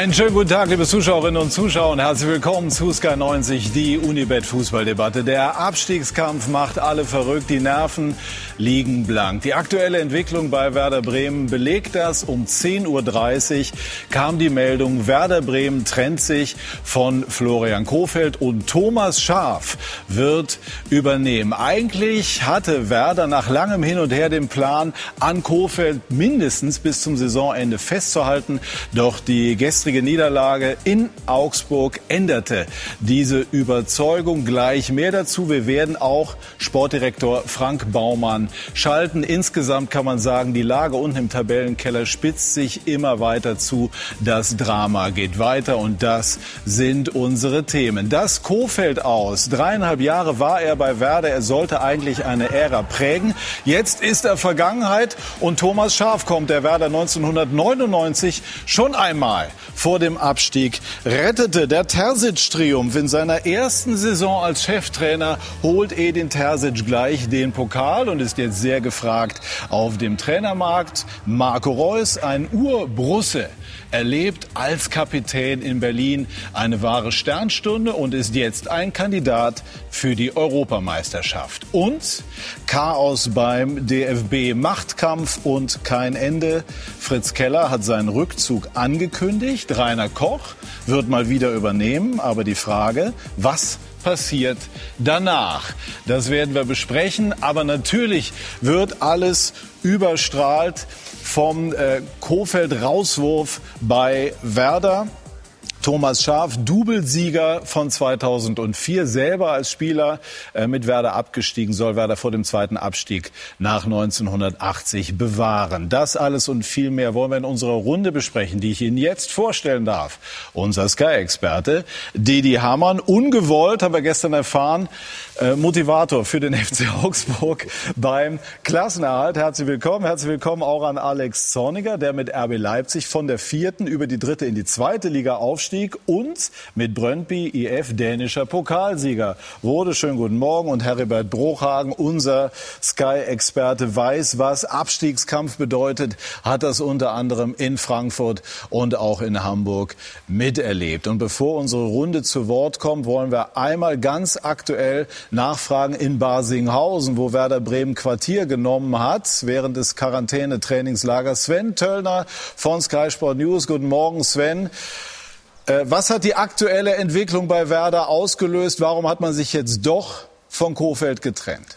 Einen schönen guten Tag, liebe Zuschauerinnen und Zuschauer und herzlich willkommen zu Sky 90, die Unibet Fußballdebatte. Der Abstiegskampf macht alle verrückt, die Nerven liegen blank. Die aktuelle Entwicklung bei Werder Bremen belegt das. Um 10.30 Uhr kam die Meldung, Werder Bremen trennt sich von Florian Kofeld und Thomas Schaf wird übernehmen. Eigentlich hatte Werder nach langem Hin und Her den Plan, an Kofeld mindestens bis zum Saisonende festzuhalten. Doch die gestrige Niederlage in Augsburg änderte diese Überzeugung. Gleich mehr dazu. Wir werden auch Sportdirektor Frank Baumann schalten. Insgesamt kann man sagen, die Lage unten im Tabellenkeller spitzt sich immer weiter zu. Das Drama geht weiter und das sind unsere Themen. Das Kofeld aus. Dreieinhalb Jahre war er bei Werder. Er sollte eigentlich eine Ära prägen. Jetzt ist er Vergangenheit und Thomas Schaf kommt, der Werder 1999 schon einmal vor dem Abstieg rettete. Der Terzic-Triumph in seiner ersten Saison als Cheftrainer holt Edin Terzic gleich den Pokal und ist jetzt sehr gefragt auf dem Trainermarkt. Marco Reus, ein Urbrusse, erlebt als Kapitän in Berlin eine wahre Sternstunde und ist jetzt ein Kandidat für die Europameisterschaft. Und Chaos beim DFB, Machtkampf und kein Ende. Fritz Keller hat seinen Rückzug angekündigt. Rainer Koch wird mal wieder übernehmen. Aber die Frage, was passiert danach? Das werden wir besprechen. Aber natürlich wird alles überstrahlt vom äh, Kofeld-Rauswurf bei Werder. Thomas Schaaf, Doublesieger von 2004, selber als Spieler äh, mit Werder abgestiegen, soll Werder vor dem zweiten Abstieg nach 1980 bewahren. Das alles und viel mehr wollen wir in unserer Runde besprechen, die ich Ihnen jetzt vorstellen darf. Unser Sky-Experte Didi Hamann, ungewollt, haben wir gestern erfahren, äh, Motivator für den FC Augsburg beim Klassenerhalt. Herzlich willkommen. Herzlich willkommen auch an Alex Zorniger, der mit RB Leipzig von der vierten über die dritte in die zweite Liga aufstieg und mit Brøndby IF dänischer Pokalsieger wurde. Schönen guten Morgen und Heribert Bruchhagen, unser Sky-Experte, weiß, was Abstiegskampf bedeutet, hat das unter anderem in Frankfurt und auch in Hamburg miterlebt. Und bevor unsere Runde zu Wort kommt, wollen wir einmal ganz aktuell Nachfragen in Basinghausen, wo Werder Bremen Quartier genommen hat während des Quarantänetrainingslagers. Sven Töllner von Sky Sport News. Guten Morgen, Sven. Äh, was hat die aktuelle Entwicklung bei Werder ausgelöst? Warum hat man sich jetzt doch von Kofeld getrennt?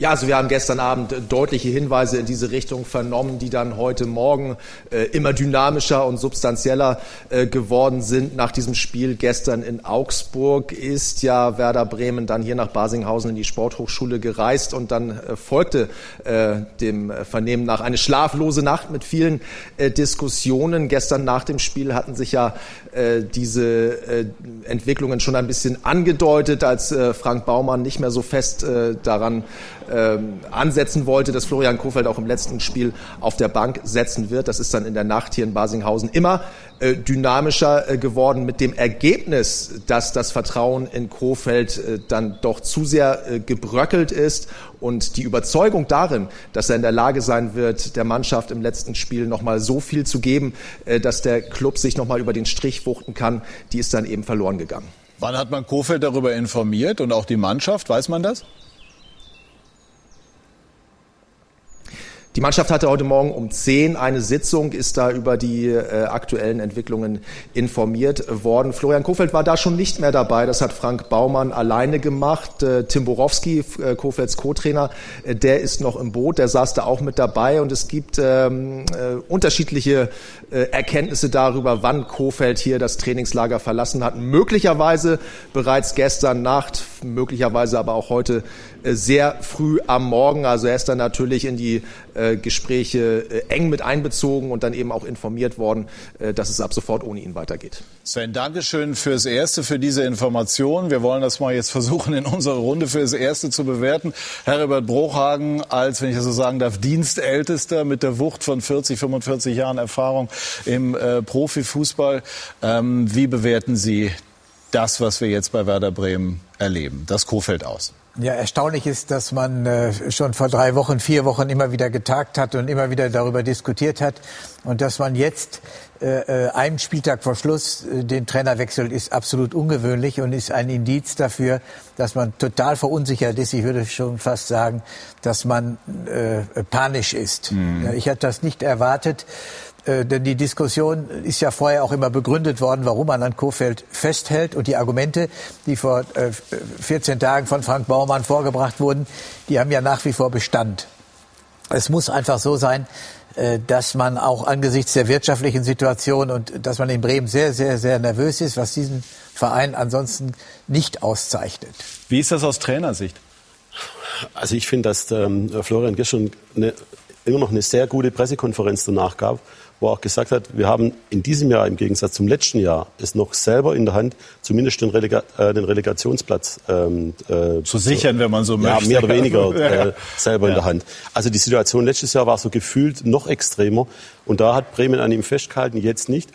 Ja, also wir haben gestern Abend deutliche Hinweise in diese Richtung vernommen, die dann heute Morgen äh, immer dynamischer und substanzieller äh, geworden sind. Nach diesem Spiel gestern in Augsburg ist ja Werder Bremen dann hier nach Basinghausen in die Sporthochschule gereist und dann äh, folgte äh, dem Vernehmen nach eine schlaflose Nacht mit vielen äh, Diskussionen. Gestern nach dem Spiel hatten sich ja äh, diese Entwicklungen schon ein bisschen angedeutet, als Frank Baumann nicht mehr so fest daran ähm, ansetzen wollte, dass Florian Kofeld auch im letzten Spiel auf der Bank setzen wird. Das ist dann in der Nacht hier in Basinghausen immer äh, dynamischer äh, geworden mit dem Ergebnis, dass das Vertrauen in Kofeld äh, dann doch zu sehr äh, gebröckelt ist und die Überzeugung darin, dass er in der Lage sein wird, der Mannschaft im letzten Spiel nochmal so viel zu geben, äh, dass der Club sich nochmal über den Strich wuchten kann, die ist dann eben verloren gegangen. Wann hat man Kofeld darüber informiert und auch die Mannschaft? Weiß man das? Die Mannschaft hatte heute Morgen um 10 eine Sitzung, ist da über die äh, aktuellen Entwicklungen informiert worden. Florian Kofeld war da schon nicht mehr dabei. Das hat Frank Baumann alleine gemacht. Äh, Tim Borowski, äh, Kofelds Co-Trainer, äh, der ist noch im Boot. Der saß da auch mit dabei. Und es gibt ähm, äh, unterschiedliche äh, Erkenntnisse darüber, wann Kofeld hier das Trainingslager verlassen hat. Möglicherweise bereits gestern Nacht, möglicherweise aber auch heute sehr früh am Morgen. Also er ist dann natürlich in die äh, Gespräche äh, eng mit einbezogen und dann eben auch informiert worden, äh, dass es ab sofort ohne ihn weitergeht. Sven, Dankeschön fürs Erste, für diese Information. Wir wollen das mal jetzt versuchen, in unserer Runde fürs Erste zu bewerten. Herbert Bruchhagen als, wenn ich das so sagen darf, Dienstältester mit der Wucht von 40, 45 Jahren Erfahrung im äh, Profifußball. Ähm, wie bewerten Sie das, was wir jetzt bei Werder Bremen erleben, das Kofeld aus? Ja, erstaunlich ist, dass man äh, schon vor drei Wochen, vier Wochen immer wieder getagt hat und immer wieder darüber diskutiert hat. Und dass man jetzt äh, äh einen Spieltag vor Schluss äh, den Trainer wechselt, ist absolut ungewöhnlich und ist ein Indiz dafür, dass man total verunsichert ist. Ich würde schon fast sagen, dass man äh, panisch ist. Mhm. Ja, ich hatte das nicht erwartet. Äh, denn die Diskussion ist ja vorher auch immer begründet worden, warum man an Kofeld festhält. Und die Argumente, die vor 14 äh, Tagen von Frank Baumann vorgebracht wurden, die haben ja nach wie vor Bestand. Es muss einfach so sein, äh, dass man auch angesichts der wirtschaftlichen Situation und dass man in Bremen sehr, sehr, sehr nervös ist, was diesen Verein ansonsten nicht auszeichnet. Wie ist das aus Trainersicht? Also ich finde, dass ähm, Florian gestern eine, immer noch eine sehr gute Pressekonferenz danach gab, wo er auch gesagt hat, wir haben in diesem Jahr im Gegensatz zum letzten Jahr es noch selber in der Hand, zumindest den, Relega äh, den Relegationsplatz ähm, äh, zu sichern, wenn man so ja, möchte. mehr oder weniger äh, selber ja. in der Hand. Also die Situation letztes Jahr war so gefühlt noch extremer und da hat Bremen an ihm festgehalten, jetzt nicht.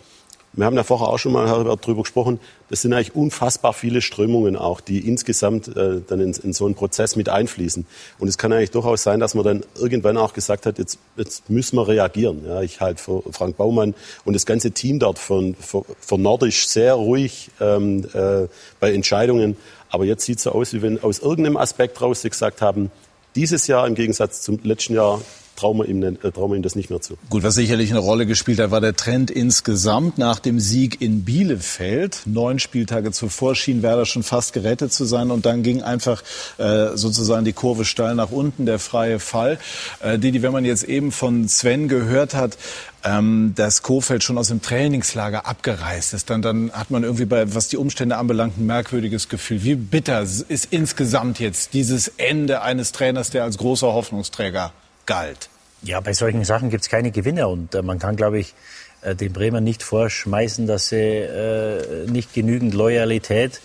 Wir haben ja vorher auch schon mal darüber gesprochen. Das sind eigentlich unfassbar viele Strömungen auch, die insgesamt äh, dann in, in, so einen Prozess mit einfließen. Und es kann eigentlich durchaus sein, dass man dann irgendwann auch gesagt hat, jetzt, jetzt müssen wir reagieren. Ja, ich halte für Frank Baumann und das ganze Team dort von, von, von Nordisch sehr ruhig ähm, äh, bei Entscheidungen. Aber jetzt sieht es so aus, wie wenn aus irgendeinem Aspekt raus sie gesagt haben, dieses Jahr im Gegensatz zum letzten Jahr trauen wir, ihm, äh, trauen wir ihm das nicht mehr zu. Gut, was sicherlich eine Rolle gespielt hat, war der Trend insgesamt nach dem Sieg in Bielefeld. Neun Spieltage zuvor schien Werder schon fast gerettet zu sein und dann ging einfach äh, sozusagen die Kurve steil nach unten, der freie Fall. Äh, die, wenn man jetzt eben von Sven gehört hat, ähm, dass Kofeld schon aus dem Trainingslager abgereist ist, dann, dann hat man irgendwie bei, was die Umstände anbelangt, ein merkwürdiges Gefühl. Wie bitter ist insgesamt jetzt dieses Ende eines Trainers, der als großer Hoffnungsträger galt. Ja, bei solchen Sachen gibt es keine Gewinner und äh, man kann, glaube ich, äh, den Bremen nicht vorschmeißen, dass sie äh, nicht genügend Loyalität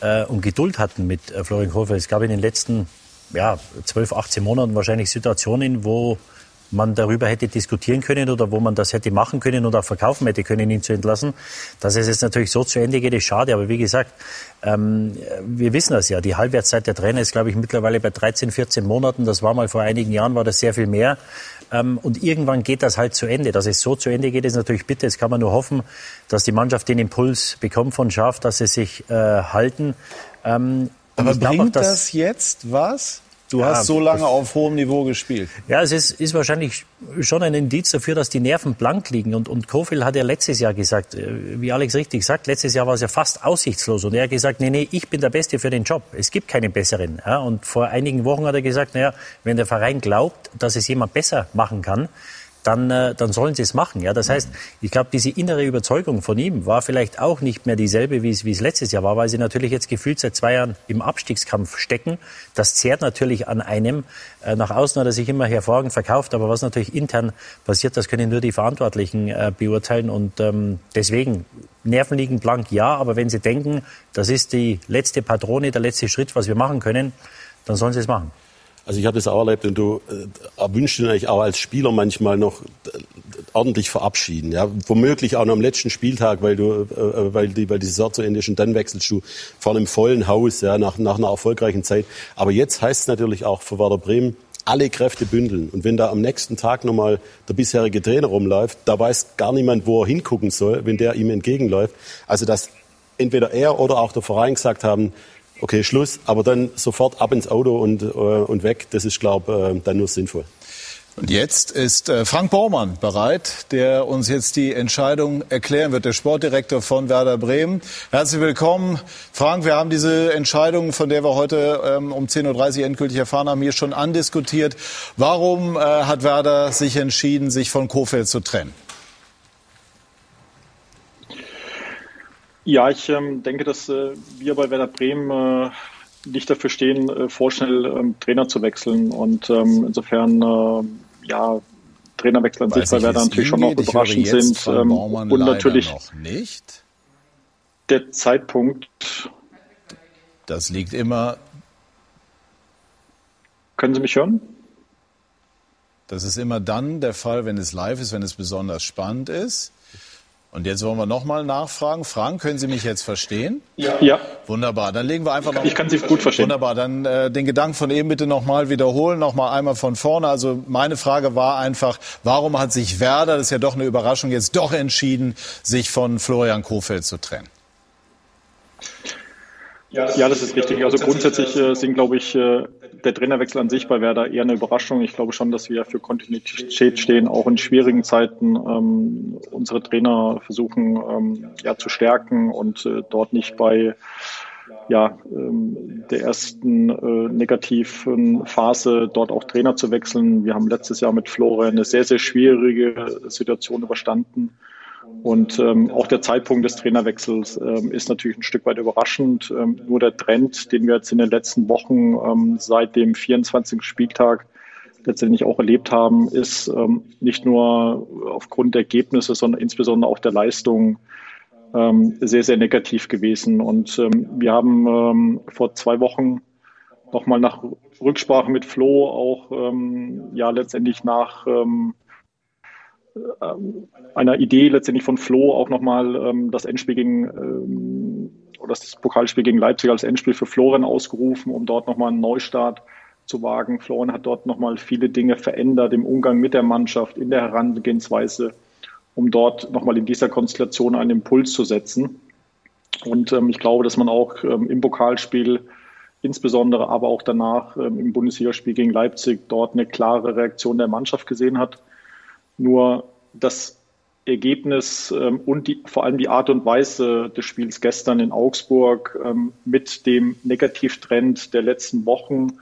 äh, und Geduld hatten mit äh, Florian Kofeld. Es gab in den letzten ja, 12, 18 Monaten wahrscheinlich Situationen, wo man darüber hätte diskutieren können oder wo man das hätte machen können oder verkaufen hätte können, ihn zu entlassen. Dass es jetzt natürlich so zu Ende geht, ist schade. Aber wie gesagt, ähm, wir wissen das ja. Die Halbwertszeit der Trainer ist, glaube ich, mittlerweile bei 13, 14 Monaten. Das war mal vor einigen Jahren, war das sehr viel mehr. Ähm, und irgendwann geht das halt zu Ende. Dass es so zu Ende geht, ist natürlich bitte. Jetzt kann man nur hoffen, dass die Mannschaft den Impuls bekommt von Schaf, dass sie sich äh, halten. Ähm, Aber bringt auch, das jetzt was? Du ja, hast so lange auf hohem Niveau gespielt. Ja, es ist, ist, wahrscheinlich schon ein Indiz dafür, dass die Nerven blank liegen. Und, und Kofil hat ja letztes Jahr gesagt, äh, wie Alex richtig sagt, letztes Jahr war es ja fast aussichtslos. Und er hat gesagt, nee, nee, ich bin der Beste für den Job. Es gibt keinen besseren. Ja, und vor einigen Wochen hat er gesagt, naja, wenn der Verein glaubt, dass es jemand besser machen kann, dann, äh, dann sollen sie es machen. Ja, das heißt, ich glaube, diese innere Überzeugung von ihm war vielleicht auch nicht mehr dieselbe, wie es, wie es letztes Jahr war, weil sie natürlich jetzt gefühlt seit zwei Jahren im Abstiegskampf stecken. Das zehrt natürlich an einem. Äh, nach außen hat er sich immer hervorragend verkauft, aber was natürlich intern passiert, das können nur die Verantwortlichen äh, beurteilen. Und ähm, deswegen Nerven liegen blank, ja, aber wenn sie denken, das ist die letzte Patrone, der letzte Schritt, was wir machen können, dann sollen sie es machen. Also ich habe das auch erlebt und du äh, erwünschst dir natürlich auch als Spieler manchmal noch äh, ordentlich verabschieden. Ja? Womöglich auch noch am letzten Spieltag, weil du, äh, äh, weil die, weil die Saison zu Ende ist und dann wechselst du vor einem vollen Haus, ja, nach, nach einer erfolgreichen Zeit. Aber jetzt heißt es natürlich auch für Werder Bremen, alle Kräfte bündeln. Und wenn da am nächsten Tag nochmal der bisherige Trainer rumläuft, da weiß gar niemand, wo er hingucken soll, wenn der ihm entgegenläuft. Also dass entweder er oder auch der Verein gesagt haben, okay, Schluss, aber dann sofort ab ins Auto und, äh, und weg, das ist, glaube äh, dann nur sinnvoll. Und jetzt ist äh, Frank Baumann bereit, der uns jetzt die Entscheidung erklären wird, der Sportdirektor von Werder Bremen. Herzlich willkommen. Frank, wir haben diese Entscheidung, von der wir heute ähm, um 10.30 Uhr endgültig erfahren haben, hier schon andiskutiert. Warum äh, hat Werder sich entschieden, sich von Kofeld zu trennen? Ja, ich ähm, denke, dass äh, wir bei Werder Bremen äh, nicht dafür stehen, äh, vorschnell ähm, Trainer zu wechseln. Und ähm, insofern, äh, ja, Trainerwechsel an sich bei Werder natürlich schon noch überraschend sind. Ähm, und natürlich nicht. der Zeitpunkt. Das liegt immer. Können Sie mich hören? Das ist immer dann der Fall, wenn es live ist, wenn es besonders spannend ist. Und jetzt wollen wir nochmal nachfragen. Frank, können Sie mich jetzt verstehen? Ja. ja. Wunderbar. Dann legen wir einfach noch. Ich kann Sie gut verstehen. Wunderbar. Dann äh, den Gedanken von eben bitte nochmal wiederholen, nochmal einmal von vorne. Also meine Frage war einfach, warum hat sich Werder, das ist ja doch eine Überraschung, jetzt doch entschieden, sich von Florian Kofeld zu trennen? Ja, das ist richtig. Also grundsätzlich äh, sind, glaube ich, äh, der Trainerwechsel an sich bei Werder eher eine Überraschung. Ich glaube schon, dass wir für Kontinuität stehen, auch in schwierigen Zeiten ähm, unsere Trainer versuchen ähm, ja, zu stärken und äh, dort nicht bei ja, ähm, der ersten äh, negativen Phase dort auch Trainer zu wechseln. Wir haben letztes Jahr mit Florian eine sehr, sehr schwierige Situation überstanden. Und ähm, auch der Zeitpunkt des Trainerwechsels ähm, ist natürlich ein Stück weit überraschend. Ähm, nur der Trend, den wir jetzt in den letzten Wochen ähm, seit dem 24. Spieltag letztendlich auch erlebt haben, ist ähm, nicht nur aufgrund der Ergebnisse, sondern insbesondere auch der Leistung ähm, sehr, sehr negativ gewesen. Und ähm, wir haben ähm, vor zwei Wochen nochmal nach Rücksprache mit Flo auch ähm, ja letztendlich nach ähm, einer Idee letztendlich von Flo auch nochmal ähm, das Endspiel gegen ähm, oder das Pokalspiel gegen Leipzig als Endspiel für Florian ausgerufen, um dort nochmal einen Neustart zu wagen. Florian hat dort nochmal viele Dinge verändert im Umgang mit der Mannschaft, in der Herangehensweise, um dort nochmal in dieser Konstellation einen Impuls zu setzen. Und ähm, ich glaube, dass man auch ähm, im Pokalspiel insbesondere, aber auch danach ähm, im Bundesligaspiel gegen Leipzig dort eine klare Reaktion der Mannschaft gesehen hat. Nur das Ergebnis ähm, und die, vor allem die Art und Weise des Spiels gestern in Augsburg ähm, mit dem Negativtrend der letzten Wochen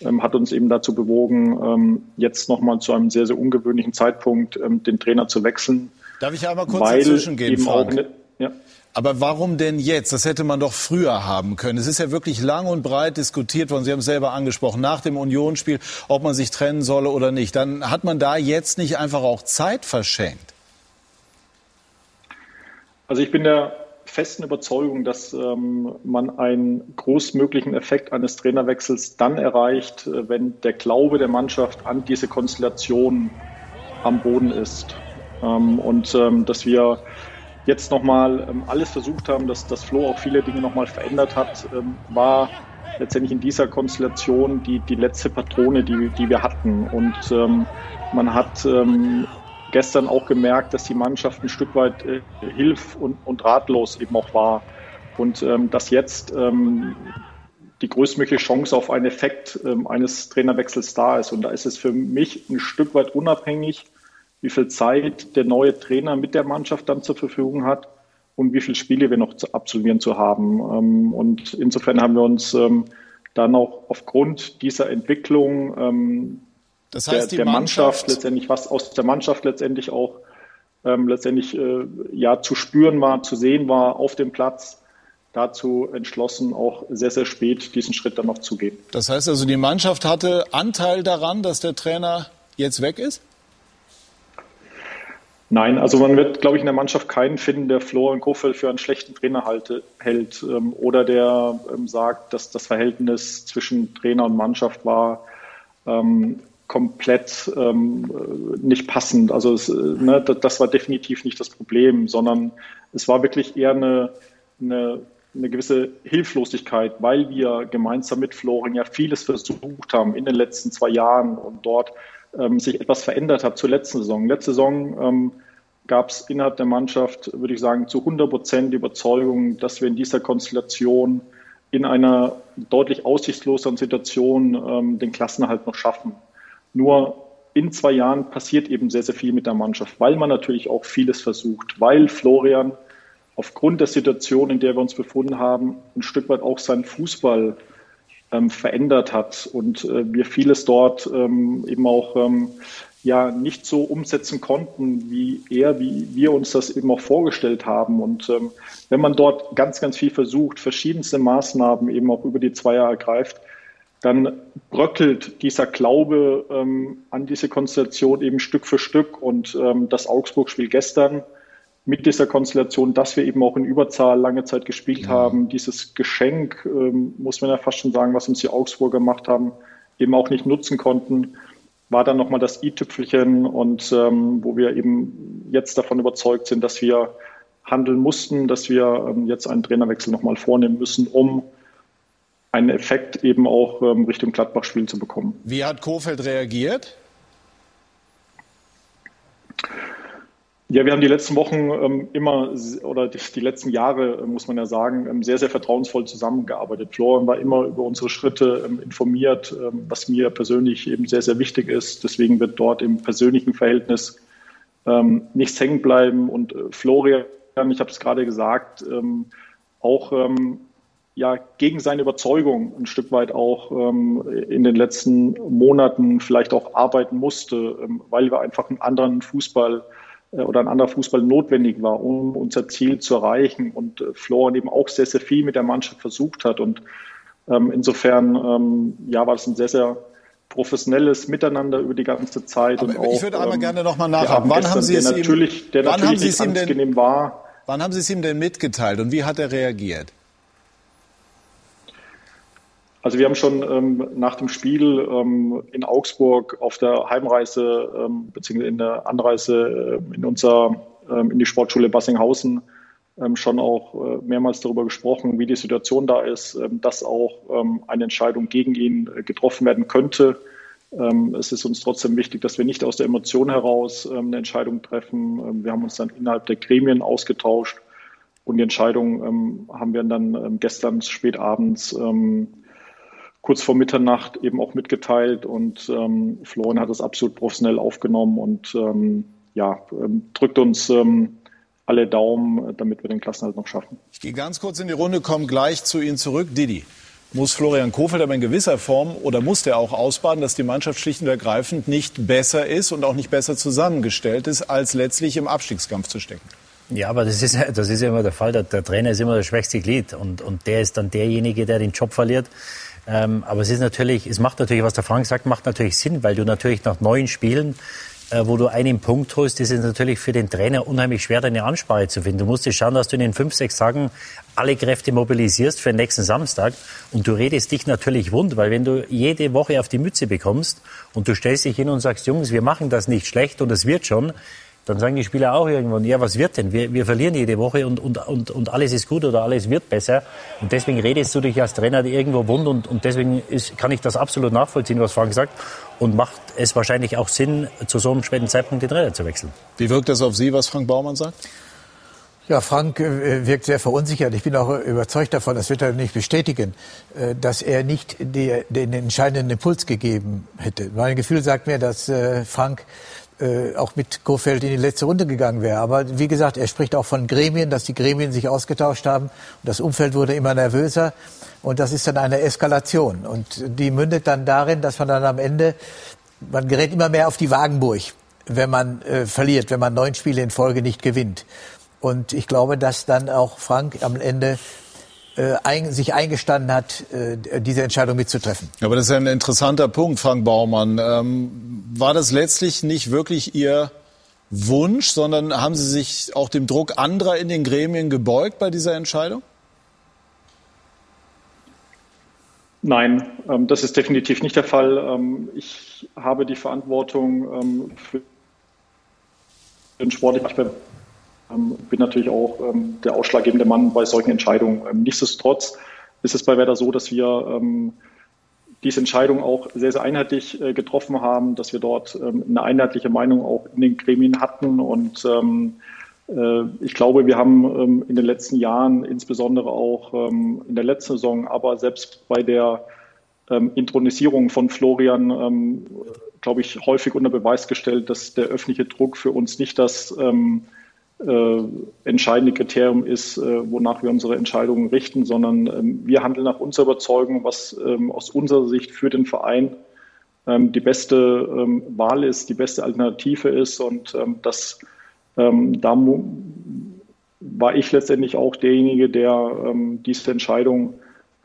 ähm, hat uns eben dazu bewogen, ähm, jetzt nochmal zu einem sehr, sehr ungewöhnlichen Zeitpunkt ähm, den Trainer zu wechseln. Darf ich einmal kurz dazwischen gehen, Frank? Ne, ja. Aber warum denn jetzt? Das hätte man doch früher haben können. Es ist ja wirklich lang und breit diskutiert worden. Sie haben es selber angesprochen, nach dem Unionsspiel, ob man sich trennen solle oder nicht. Dann hat man da jetzt nicht einfach auch Zeit verschenkt. Also ich bin der festen Überzeugung, dass ähm, man einen großmöglichen Effekt eines Trainerwechsels dann erreicht, äh, wenn der Glaube der Mannschaft an diese Konstellation am Boden ist. Ähm, und ähm, dass wir jetzt nochmal ähm, alles versucht haben, dass das Flo auch viele Dinge nochmal verändert hat, ähm, war letztendlich in dieser Konstellation die, die letzte Patrone, die, die wir hatten. Und ähm, man hat ähm, gestern auch gemerkt, dass die Mannschaft ein Stück weit äh, hilf- und, und ratlos eben auch war. Und ähm, dass jetzt ähm, die größtmögliche Chance auf einen Effekt ähm, eines Trainerwechsels da ist. Und da ist es für mich ein Stück weit unabhängig, wie viel Zeit der neue Trainer mit der Mannschaft dann zur Verfügung hat und wie viele Spiele wir noch zu absolvieren zu haben. Ähm, und insofern haben wir uns ähm, dann auch aufgrund dieser Entwicklung ähm, das heißt, der, der Mannschaft, Mannschaft, letztendlich, was aus der Mannschaft letztendlich auch letztendlich äh, ja zu spüren war, zu sehen war auf dem Platz, dazu entschlossen, auch sehr, sehr spät diesen Schritt dann noch zu gehen. Das heißt also, die Mannschaft hatte Anteil daran, dass der Trainer jetzt weg ist? Nein, also man wird, glaube ich, in der Mannschaft keinen finden, der Florian Kofeld für einen schlechten Trainer halte, hält ähm, oder der ähm, sagt, dass das Verhältnis zwischen Trainer und Mannschaft war ähm, komplett ähm, nicht passend. Also es, äh, ne, das war definitiv nicht das Problem, sondern es war wirklich eher eine, eine, eine gewisse Hilflosigkeit, weil wir gemeinsam mit Florian ja vieles versucht haben in den letzten zwei Jahren und dort ähm, sich etwas verändert hat zur letzten Saison. Letzte Saison ähm, gab es innerhalb der Mannschaft, würde ich sagen, zu 100 Prozent die Überzeugung, dass wir in dieser Konstellation in einer deutlich aussichtsloseren Situation ähm, den Klassenerhalt noch schaffen. Nur in zwei Jahren passiert eben sehr, sehr viel mit der Mannschaft, weil man natürlich auch vieles versucht, weil Florian aufgrund der Situation, in der wir uns befunden haben, ein Stück weit auch seinen Fußball ähm, verändert hat und äh, wir vieles dort ähm, eben auch ähm, ja nicht so umsetzen konnten, wie er, wie wir uns das eben auch vorgestellt haben. Und ähm, wenn man dort ganz, ganz viel versucht, verschiedenste Maßnahmen eben auch über die zwei Jahre ergreift, dann bröckelt dieser Glaube ähm, an diese Konstellation eben Stück für Stück. Und ähm, das Augsburg-Spiel gestern mit dieser Konstellation, dass wir eben auch in Überzahl lange Zeit gespielt ja. haben, dieses Geschenk, ähm, muss man ja fast schon sagen, was uns die Augsburger gemacht haben, eben auch nicht nutzen konnten, war dann nochmal das i-Tüpfelchen und ähm, wo wir eben jetzt davon überzeugt sind, dass wir handeln mussten, dass wir ähm, jetzt einen Trainerwechsel nochmal vornehmen müssen, um einen Effekt eben auch ähm, Richtung Gladbach-Spiel zu bekommen. Wie hat Kofeld reagiert? Ja, wir haben die letzten Wochen ähm, immer oder die, die, letzten Jahre, äh, muss man ja sagen, ähm, sehr, sehr vertrauensvoll zusammengearbeitet. Florian war immer über unsere Schritte ähm, informiert, ähm, was mir persönlich eben sehr, sehr wichtig ist. Deswegen wird dort im persönlichen Verhältnis ähm, nichts hängen bleiben. Und äh, Florian, ich habe es gerade gesagt, ähm, auch ja, gegen seine Überzeugung ein Stück weit auch in den letzten Monaten vielleicht auch arbeiten musste, weil wir einfach einen anderen Fußball oder ein anderer Fußball notwendig war, um unser Ziel zu erreichen. Und äh, Florian eben auch sehr, sehr viel mit der Mannschaft versucht hat. Und ähm, insofern ähm, ja, war es ein sehr, sehr professionelles Miteinander über die ganze Zeit. Aber und auch, ich würde einmal ähm, gerne nochmal nachhaken. Wann haben Sie es ihm, natürlich, der wann natürlich haben Sie es ihm denn, war. Wann haben Sie es ihm denn mitgeteilt und wie hat er reagiert? Also wir haben schon ähm, nach dem Spiel ähm, in Augsburg auf der Heimreise ähm, beziehungsweise in der Anreise äh, in unser ähm, in die Sportschule Bassinghausen ähm, schon auch äh, mehrmals darüber gesprochen, wie die Situation da ist, ähm, dass auch eine Entscheidung gegen ihn äh, getroffen werden könnte. Es ist uns trotzdem wichtig, dass wir nicht aus der Emotion heraus eine Entscheidung treffen. Wir haben uns dann innerhalb der Gremien ausgetauscht und die Entscheidung haben wir dann gestern spät abends kurz vor Mitternacht eben auch mitgeteilt und ähm, Florian hat das absolut professionell aufgenommen und ähm, ja, ähm, drückt uns ähm, alle Daumen, damit wir den Klassenhalt noch schaffen. Ich gehe ganz kurz in die Runde, komme gleich zu Ihnen zurück. Didi, muss Florian Kofeld aber in gewisser Form oder muss der auch ausbaden, dass die Mannschaft schlicht und ergreifend nicht besser ist und auch nicht besser zusammengestellt ist, als letztlich im Abstiegskampf zu stecken? Ja, aber das ist, das ist ja immer der Fall. Der, der Trainer ist immer das schwächste Glied und, und der ist dann derjenige, der den Job verliert. Ähm, aber es ist natürlich, es macht natürlich, was der Frank sagt, macht natürlich Sinn, weil du natürlich nach neun Spielen äh, wo du einen Punkt holst, ist es natürlich für den Trainer unheimlich schwer, deine Ansprache zu finden. Du musst schauen, dass du in den fünf, sechs Tagen alle Kräfte mobilisierst für den nächsten Samstag. Und du redest dich natürlich wund, weil wenn du jede Woche auf die Mütze bekommst und du stellst dich hin und sagst, Jungs, wir machen das nicht schlecht und es wird schon, dann sagen die Spieler auch irgendwann, ja, was wird denn? Wir, wir verlieren jede Woche und, und, und, und alles ist gut oder alles wird besser. Und deswegen redest du dich als Trainer irgendwo wund und, und deswegen ist, kann ich das absolut nachvollziehen, was Frank sagt. Und macht es wahrscheinlich auch Sinn, zu so einem späten Zeitpunkt den Trainer zu wechseln. Wie wirkt das auf Sie, was Frank Baumann sagt? Ja, Frank äh, wirkt sehr verunsichert. Ich bin auch überzeugt davon, das wird er nicht bestätigen, äh, dass er nicht den entscheidenden Impuls gegeben hätte. Mein Gefühl sagt mir, dass äh, Frank äh, auch mit Kofeld in die letzte Runde gegangen wäre. Aber wie gesagt, er spricht auch von Gremien, dass die Gremien sich ausgetauscht haben. Das Umfeld wurde immer nervöser. Und das ist dann eine Eskalation. Und die mündet dann darin, dass man dann am Ende, man gerät immer mehr auf die Wagenburg, wenn man äh, verliert, wenn man neun Spiele in Folge nicht gewinnt. Und ich glaube, dass dann auch Frank am Ende ein, sich eingestanden hat, äh, diese Entscheidung mitzutreffen. Aber das ist ein interessanter Punkt, Frank Baumann. Ähm, war das letztlich nicht wirklich Ihr Wunsch, sondern haben Sie sich auch dem Druck anderer in den Gremien gebeugt bei dieser Entscheidung? Nein, ähm, das ist definitiv nicht der Fall. Ähm, ich habe die Verantwortung ähm, für den sportlichen bin natürlich auch ähm, der ausschlaggebende Mann bei solchen Entscheidungen. Ähm, nichtsdestotrotz ist es bei Werder so, dass wir ähm, diese Entscheidung auch sehr, sehr einheitlich äh, getroffen haben, dass wir dort ähm, eine einheitliche Meinung auch in den Gremien hatten. Und ähm, äh, ich glaube, wir haben ähm, in den letzten Jahren, insbesondere auch ähm, in der letzten Saison, aber selbst bei der ähm, Intronisierung von Florian, ähm, glaube ich, häufig unter Beweis gestellt, dass der öffentliche Druck für uns nicht das ähm, äh, entscheidende Kriterium ist, äh, wonach wir unsere Entscheidungen richten, sondern ähm, wir handeln nach unserer Überzeugung, was ähm, aus unserer Sicht für den Verein ähm, die beste ähm, Wahl ist, die beste Alternative ist. Und ähm, das, ähm, da war ich letztendlich auch derjenige, der diese Entscheidung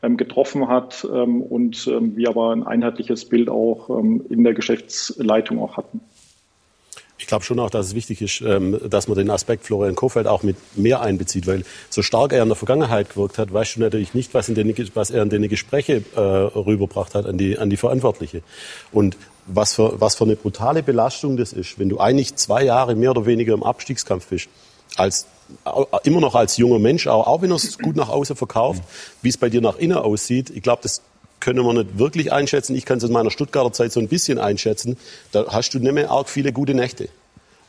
getroffen hat und wir aber ein einheitliches Bild auch in der Geschäftsleitung auch hatten. Ich glaube schon auch, dass es wichtig ist, ähm, dass man den Aspekt Florian Kofeld auch mit mehr einbezieht, weil so stark er in der Vergangenheit gewirkt hat, weißt du natürlich nicht, was, in den, was er in den Gespräche äh, rüberbracht hat an die, an die Verantwortliche. Und was für, was für eine brutale Belastung das ist, wenn du eigentlich zwei Jahre mehr oder weniger im Abstiegskampf bist, als immer noch als junger Mensch, auch, auch wenn er es gut nach außen verkauft, wie es bei dir nach innen aussieht, ich glaube, das können wir nicht wirklich einschätzen. Ich kann es in meiner Stuttgarter Zeit so ein bisschen einschätzen. Da hast du nicht mehr arg viele gute Nächte.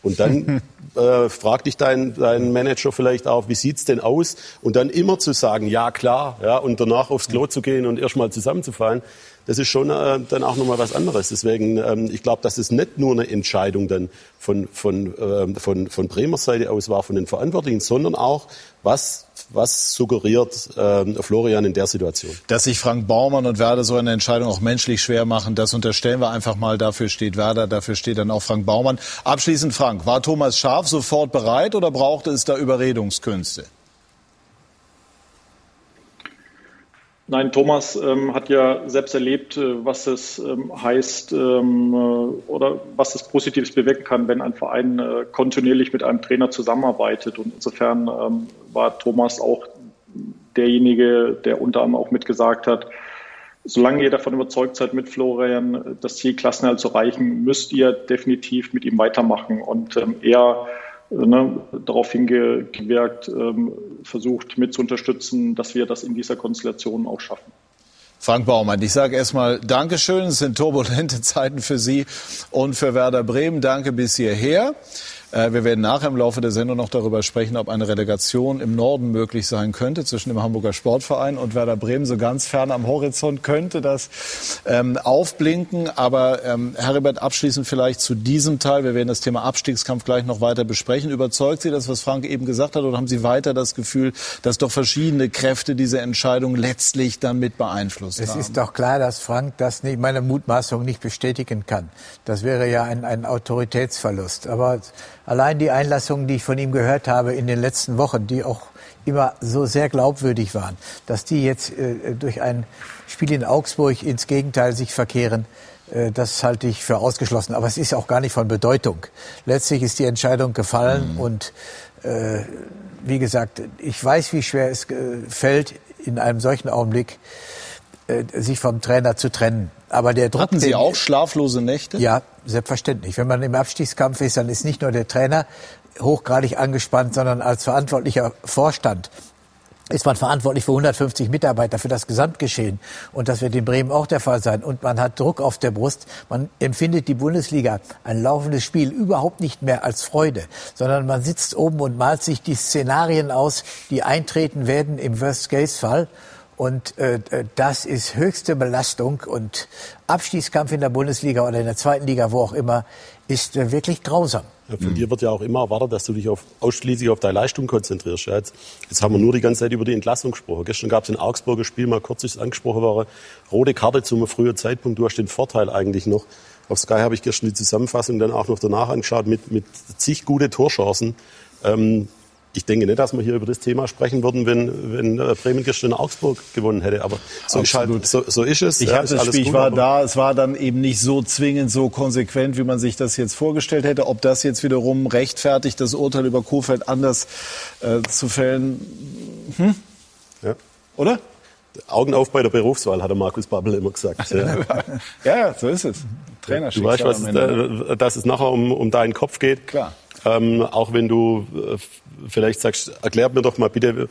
Und dann äh, fragt dich dein, dein Manager vielleicht auch, wie sieht's denn aus? Und dann immer zu sagen, ja klar, ja, und danach aufs Klo zu gehen und erstmal zusammenzufallen, das ist schon äh, dann auch nochmal was anderes. Deswegen, ähm, ich glaube, dass es nicht nur eine Entscheidung dann von, von, äh, von, von Bremer Seite aus war, von den Verantwortlichen, sondern auch, was, was suggeriert äh, Florian in der Situation? Dass sich Frank Baumann und Werder so eine Entscheidung auch menschlich schwer machen, das unterstellen wir einfach mal. Dafür steht Werder, dafür steht dann auch Frank Baumann. Abschließend, Frank, war Thomas Schaf sofort bereit oder brauchte es da Überredungskünste? Nein, Thomas ähm, hat ja selbst erlebt, äh, was es ähm, heißt ähm, äh, oder was es Positives bewirken kann, wenn ein Verein äh, kontinuierlich mit einem Trainer zusammenarbeitet. Und insofern ähm, war Thomas auch derjenige, der unter anderem auch mitgesagt hat, solange ihr davon überzeugt seid, mit Florian das Ziel Klassenerhalt zu erreichen, müsst ihr definitiv mit ihm weitermachen. Und ähm, er ne, darauf hingewirkt, ähm, versucht mit zu unterstützen, dass wir das in dieser Konstellation auch schaffen. Frank Baumann, ich sage erstmal Dankeschön. Es sind turbulente Zeiten für Sie und für Werder Bremen. Danke bis hierher. Äh, wir werden nachher im Laufe der Sendung noch darüber sprechen, ob eine Relegation im Norden möglich sein könnte zwischen dem Hamburger Sportverein und Werder Bremen. So ganz fern am Horizont könnte das ähm, aufblinken. Aber ähm, Herbert, abschließend vielleicht zu diesem Teil. Wir werden das Thema Abstiegskampf gleich noch weiter besprechen. Überzeugt Sie das, was Frank eben gesagt hat, oder haben Sie weiter das Gefühl, dass doch verschiedene Kräfte diese Entscheidung letztlich dann mit beeinflusst es haben? Es ist doch klar, dass Frank das nicht, meine Mutmaßung nicht bestätigen kann. Das wäre ja ein, ein Autoritätsverlust. Aber allein die Einlassungen, die ich von ihm gehört habe in den letzten Wochen, die auch immer so sehr glaubwürdig waren, dass die jetzt äh, durch ein Spiel in Augsburg ins Gegenteil sich verkehren, äh, das halte ich für ausgeschlossen. Aber es ist auch gar nicht von Bedeutung. Letztlich ist die Entscheidung gefallen mhm. und äh, wie gesagt, ich weiß, wie schwer es äh, fällt, in einem solchen Augenblick äh, sich vom Trainer zu trennen. Aber der Druck, Hatten Sie auch schlaflose Nächte? Ja, selbstverständlich. Wenn man im Abstiegskampf ist, dann ist nicht nur der Trainer hochgradig angespannt, sondern als verantwortlicher Vorstand ist man verantwortlich für 150 Mitarbeiter für das Gesamtgeschehen. Und das wird in Bremen auch der Fall sein. Und man hat Druck auf der Brust. Man empfindet die Bundesliga, ein laufendes Spiel, überhaupt nicht mehr als Freude, sondern man sitzt oben und malt sich die Szenarien aus, die eintreten werden im Worst-Case-Fall. Und äh, das ist höchste Belastung. Und Abstiegskampf in der Bundesliga oder in der zweiten Liga, wo auch immer, ist äh, wirklich grausam. Ja, von mhm. dir wird ja auch immer erwartet, dass du dich auf, ausschließlich auf deine Leistung konzentrierst. Ja, jetzt, jetzt, haben wir nur die ganze Zeit über die Entlassung gesprochen. Gestern gab es ein Augsburger Spiel, mal kurz ist angesprochen war, rote Karte zum frühen Zeitpunkt. Du hast den Vorteil eigentlich noch. Auf Sky habe ich gestern die Zusammenfassung dann auch noch danach angeschaut mit, mit zig gute Torchancen. Ähm, ich denke nicht, dass wir hier über das Thema sprechen würden, wenn, wenn äh, Bremen gestern Augsburg gewonnen hätte. Aber so, ist, halt, so, so ist es. Ich, ja, das Spiel, ich war da. Es war dann eben nicht so zwingend, so konsequent, wie man sich das jetzt vorgestellt hätte. Ob das jetzt wiederum rechtfertigt, das Urteil über Kofeld anders äh, zu fällen, hm? ja. oder? Augen auf bei der Berufswahl, hat der Markus Babbel immer gesagt. Ja, ja so ist es. Trainer du weißt, was, äh, dass es nachher um, um deinen Kopf geht. Klar. Ähm, auch wenn du äh, vielleicht sagst, erklärt mir doch mal bitte,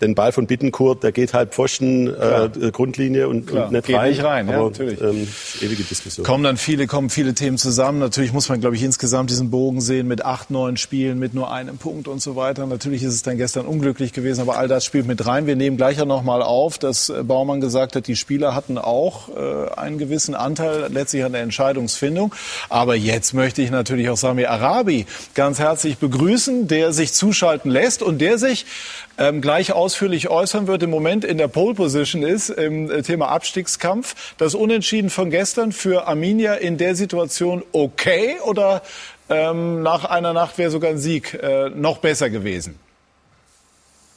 den Ball von Bittenkurt, der geht halb Pfosten, äh, Grundlinie und, und nicht geht rein. Nicht rein aber, ja, natürlich. Ähm, ewige Diskussion. Kommen dann viele, kommen viele Themen zusammen. Natürlich muss man, glaube ich, insgesamt diesen Bogen sehen mit acht, neun Spielen, mit nur einem Punkt und so weiter. Natürlich ist es dann gestern unglücklich gewesen, aber all das spielt mit rein. Wir nehmen gleich ja nochmal auf, dass äh, Baumann gesagt hat, die Spieler hatten auch äh, einen gewissen Anteil letztlich an der Entscheidungsfindung. Aber jetzt möchte ich natürlich auch Sami Arabi ganz herzlich begrüßen, der sich zuschalten lässt und der sich ähm, gleich ausführlich äußern wird, im Moment in der Pole Position ist im äh, Thema Abstiegskampf. Das Unentschieden von gestern für Arminia in der Situation okay oder ähm, nach einer Nacht wäre sogar ein Sieg äh, noch besser gewesen?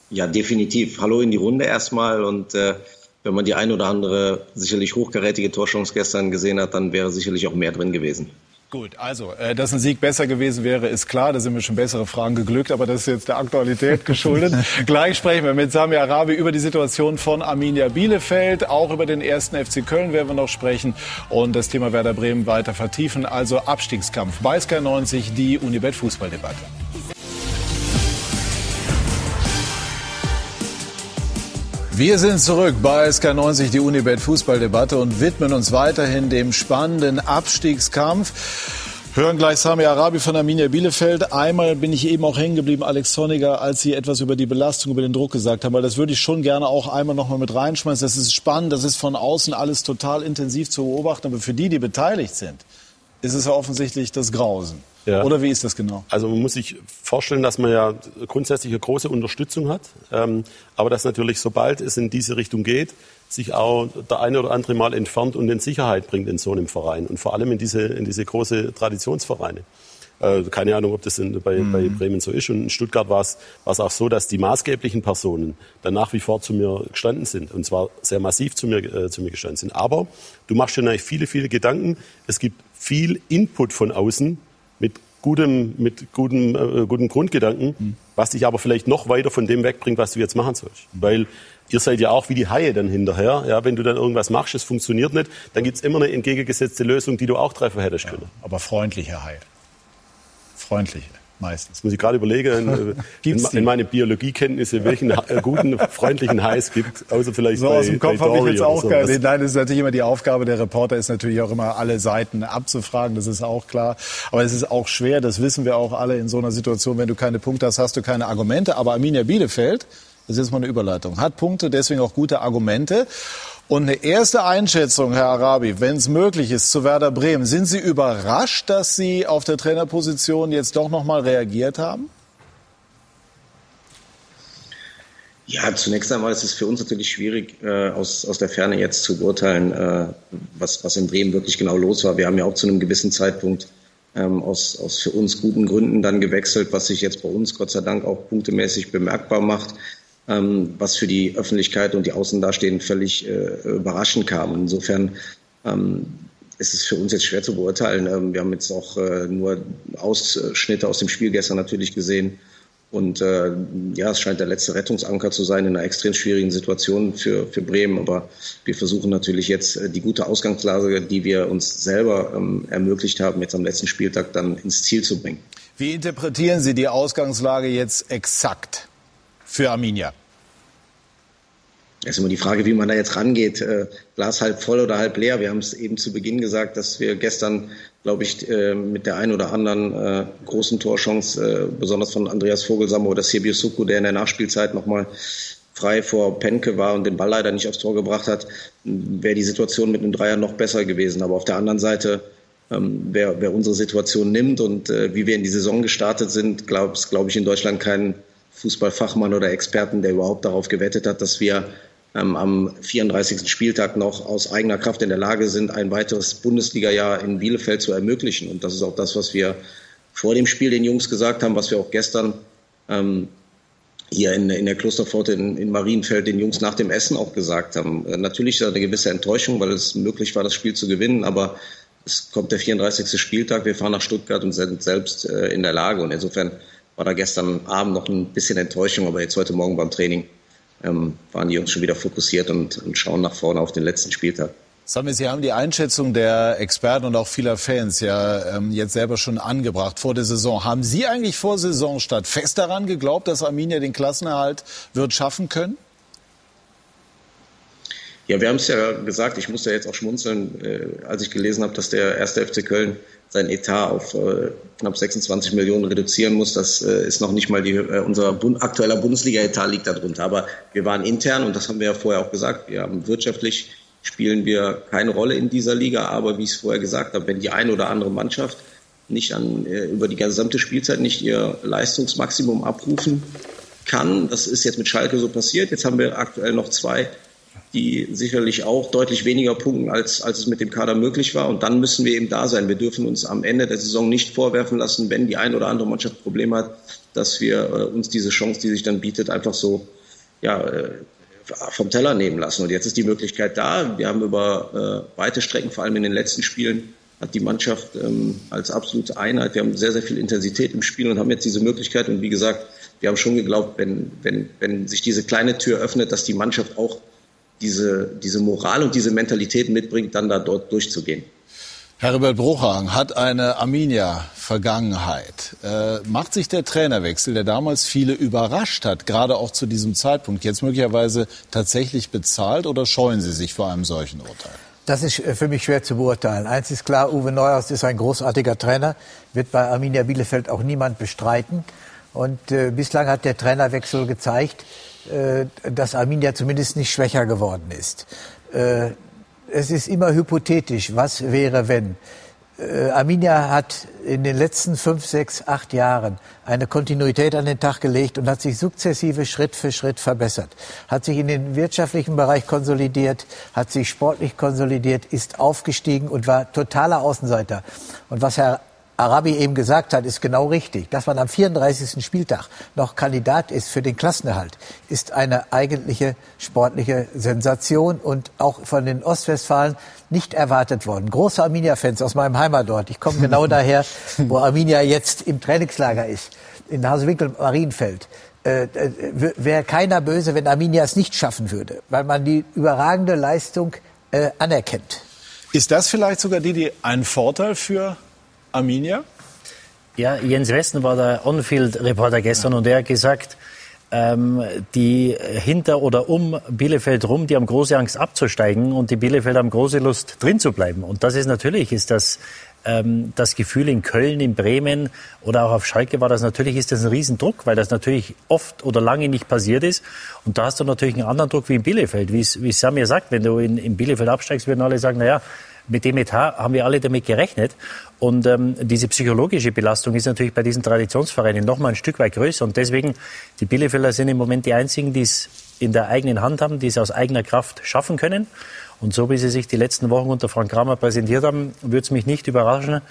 Ja, definitiv. Hallo in die Runde erstmal und äh, wenn man die ein oder andere sicherlich hochgerätige Torchance gestern gesehen hat, dann wäre sicherlich auch mehr drin gewesen. Gut, also, äh, dass ein Sieg besser gewesen wäre, ist klar. Da sind mir schon bessere Fragen geglückt, aber das ist jetzt der Aktualität geschuldet. Gleich sprechen wir mit Sami Arabi über die Situation von Arminia Bielefeld. Auch über den ersten FC Köln werden wir noch sprechen und das Thema Werder Bremen weiter vertiefen. Also Abstiegskampf bei Sky 90, die Unibet Fußballdebatte. Wir sind zurück bei SK90, die Unibet Fußballdebatte und widmen uns weiterhin dem spannenden Abstiegskampf. Hören gleich Sami Arabi von Arminia Bielefeld. Einmal bin ich eben auch hängen geblieben, Alex Zorniger, als Sie etwas über die Belastung, über den Druck gesagt haben, weil das würde ich schon gerne auch einmal noch mal mit reinschmeißen. Das ist spannend, das ist von außen alles total intensiv zu beobachten, aber für die, die beteiligt sind, ist es ja offensichtlich das Grausen. Ja. Oder wie ist das genau? Also man muss sich vorstellen, dass man ja grundsätzlich eine große Unterstützung hat, ähm, aber dass natürlich, sobald es in diese Richtung geht, sich auch der eine oder andere mal entfernt und in Sicherheit bringt in so einem Verein und vor allem in diese, in diese große Traditionsvereine. Äh, keine Ahnung, ob das in, bei, mhm. bei Bremen so ist. Und in Stuttgart war es, auch so, dass die maßgeblichen Personen dann nach wie vor zu mir gestanden sind. Und zwar sehr massiv zu mir, äh, zu mir gestanden sind. Aber du machst dir natürlich viele, viele Gedanken. Es gibt viel Input von außen mit gutem, mit gutem, äh, guten Grundgedanken, mhm. was dich aber vielleicht noch weiter von dem wegbringt, was du jetzt machen sollst. Weil ihr seid ja auch wie die Haie dann hinterher. Ja, wenn du dann irgendwas machst, es funktioniert nicht, dann gibt's immer eine entgegengesetzte Lösung, die du auch treffen hättest können. Ja, aber freundliche Haie. Freundliche meistens. Das muss ich gerade überlegen, in, in meine Biologiekenntnisse, welchen äh, guten, freundlichen es gibt, außer vielleicht so bei, aus dem Kopf habe ich jetzt auch so. Nein, das ist natürlich immer die Aufgabe der Reporter, ist natürlich auch immer alle Seiten abzufragen, das ist auch klar. Aber es ist auch schwer, das wissen wir auch alle in so einer Situation, wenn du keine Punkte hast, hast du keine Argumente. Aber Arminia Bielefeld, das ist jetzt mal eine Überleitung, hat Punkte, deswegen auch gute Argumente. Und eine erste Einschätzung, Herr Arabi, wenn es möglich ist, zu Werder Bremen. Sind Sie überrascht, dass Sie auf der Trainerposition jetzt doch noch mal reagiert haben? Ja, zunächst einmal ist es für uns natürlich schwierig, äh, aus, aus der Ferne jetzt zu beurteilen, äh, was, was in Bremen wirklich genau los war. Wir haben ja auch zu einem gewissen Zeitpunkt ähm, aus, aus für uns guten Gründen dann gewechselt, was sich jetzt bei uns Gott sei Dank auch punktemäßig bemerkbar macht ähm, was für die Öffentlichkeit und die Außendastehenden völlig äh, überraschend kam. Insofern ähm, ist es für uns jetzt schwer zu beurteilen. Ähm, wir haben jetzt auch äh, nur Ausschnitte aus dem Spiel gestern natürlich gesehen. Und äh, ja, es scheint der letzte Rettungsanker zu sein in einer extrem schwierigen Situation für, für Bremen. Aber wir versuchen natürlich jetzt äh, die gute Ausgangslage, die wir uns selber ähm, ermöglicht haben, jetzt am letzten Spieltag dann ins Ziel zu bringen. Wie interpretieren Sie die Ausgangslage jetzt exakt für Arminia? Es ist immer die Frage, wie man da jetzt rangeht. Äh, Glas halb voll oder halb leer. Wir haben es eben zu Beginn gesagt, dass wir gestern, glaube ich, äh, mit der einen oder anderen äh, großen Torchance, besonders von Andreas Vogelsammer oder Sirbiu Suku, der in der Nachspielzeit nochmal frei vor Penke war und den Ball leider nicht aufs Tor gebracht hat, wäre die Situation mit einem Dreier noch besser gewesen. Aber auf der anderen Seite, ähm, wer, wer unsere Situation nimmt und wie wir in die Saison gestartet sind, glaube glaub ich in Deutschland keinen Fußballfachmann oder Experten, der überhaupt darauf gewettet hat, dass wir ähm, am 34. Spieltag noch aus eigener Kraft in der Lage sind, ein weiteres Bundesliga-Jahr in Bielefeld zu ermöglichen. Und das ist auch das, was wir vor dem Spiel den Jungs gesagt haben, was wir auch gestern ähm, hier in, in der Klosterpforte in, in Marienfeld den Jungs nach dem Essen auch gesagt haben. Äh, natürlich ist da eine gewisse Enttäuschung, weil es möglich war, das Spiel zu gewinnen, aber es kommt der 34. Spieltag, wir fahren nach Stuttgart und sind selbst äh, in der Lage. Und insofern war da gestern Abend noch ein bisschen Enttäuschung, aber jetzt heute Morgen beim Training ähm, waren die Jungs schon wieder fokussiert und, und schauen nach vorne auf den letzten Spieltag. Sami, Sie haben die Einschätzung der Experten und auch vieler Fans ja ähm, jetzt selber schon angebracht vor der Saison. Haben Sie eigentlich vor Saisonstart fest daran geglaubt, dass Arminia den Klassenerhalt wird schaffen können? Ja, wir haben es ja gesagt, ich musste ja jetzt auch schmunzeln, äh, als ich gelesen habe, dass der erste FC Köln sein Etat auf äh, knapp 26 Millionen reduzieren muss. Das äh, ist noch nicht mal die, äh, unser Bund, aktueller Bundesliga-Etat liegt darunter. Aber wir waren intern und das haben wir ja vorher auch gesagt. Wir haben wirtschaftlich spielen wir keine Rolle in dieser Liga. Aber wie ich es vorher gesagt habe, wenn die eine oder andere Mannschaft nicht an, äh, über die gesamte Spielzeit nicht ihr Leistungsmaximum abrufen kann, das ist jetzt mit Schalke so passiert. Jetzt haben wir aktuell noch zwei die sicherlich auch deutlich weniger punkten, als, als es mit dem Kader möglich war. Und dann müssen wir eben da sein. Wir dürfen uns am Ende der Saison nicht vorwerfen lassen, wenn die eine oder andere Mannschaft Probleme hat, dass wir äh, uns diese Chance, die sich dann bietet, einfach so ja, äh, vom Teller nehmen lassen. Und jetzt ist die Möglichkeit da. Wir haben über äh, weite Strecken, vor allem in den letzten Spielen, hat die Mannschaft ähm, als absolute Einheit. Wir haben sehr, sehr viel Intensität im Spiel und haben jetzt diese Möglichkeit. Und wie gesagt, wir haben schon geglaubt, wenn, wenn, wenn sich diese kleine Tür öffnet, dass die Mannschaft auch diese, diese Moral und diese Mentalität mitbringt, dann da dort durchzugehen. Herbert Bruchhagen hat eine Arminia-Vergangenheit. Äh, macht sich der Trainerwechsel, der damals viele überrascht hat, gerade auch zu diesem Zeitpunkt, jetzt möglicherweise tatsächlich bezahlt oder scheuen Sie sich vor einem solchen Urteil? Das ist äh, für mich schwer zu beurteilen. Eins ist klar, Uwe Neuhaus ist ein großartiger Trainer, wird bei Arminia Bielefeld auch niemand bestreiten. Und äh, bislang hat der Trainerwechsel gezeigt, dass Arminia zumindest nicht schwächer geworden ist. Äh, es ist immer hypothetisch, was wäre, wenn. Äh, Arminia hat in den letzten fünf, sechs, acht Jahren eine Kontinuität an den Tag gelegt und hat sich sukzessive Schritt für Schritt verbessert. Hat sich in den wirtschaftlichen Bereich konsolidiert, hat sich sportlich konsolidiert, ist aufgestiegen und war totaler Außenseiter. Und was Herr Arabi eben gesagt hat, ist genau richtig. Dass man am 34. Spieltag noch Kandidat ist für den Klassenerhalt, ist eine eigentliche sportliche Sensation und auch von den Ostwestfalen nicht erwartet worden. Große Arminia-Fans aus meinem Heimatort. Ich komme genau daher, wo Arminia jetzt im Trainingslager ist, in Hasewinkel-Marienfeld. Äh, äh Wäre keiner böse, wenn Arminia es nicht schaffen würde, weil man die überragende Leistung äh, anerkennt. Ist das vielleicht sogar die, die ein Vorteil für Arminia? Ja, Jens Westen war der On-Field-Reporter gestern ja. und er hat gesagt, ähm, die hinter oder um Bielefeld rum, die haben große Angst abzusteigen und die Bielefeld haben große Lust drin zu bleiben. Und das ist natürlich, ist das ähm, das Gefühl in Köln, in Bremen oder auch auf Schalke war das natürlich, ist das ein Riesendruck, weil das natürlich oft oder lange nicht passiert ist. Und da hast du natürlich einen anderen Druck wie in Bielefeld. Wie es, wie Sam mir sagt, wenn du in, in Bielefeld absteigst, würden alle sagen, na ja, mit dem Etat haben wir alle damit gerechnet. Und ähm, diese psychologische Belastung ist natürlich bei diesen Traditionsvereinen noch mal ein Stück weit größer. Und deswegen, die Bielefelder sind im Moment die einzigen, die es in der eigenen Hand haben, die es aus eigener Kraft schaffen können. Und so wie sie sich die letzten Wochen unter Frank Kramer präsentiert haben, würde es mich nicht überraschen,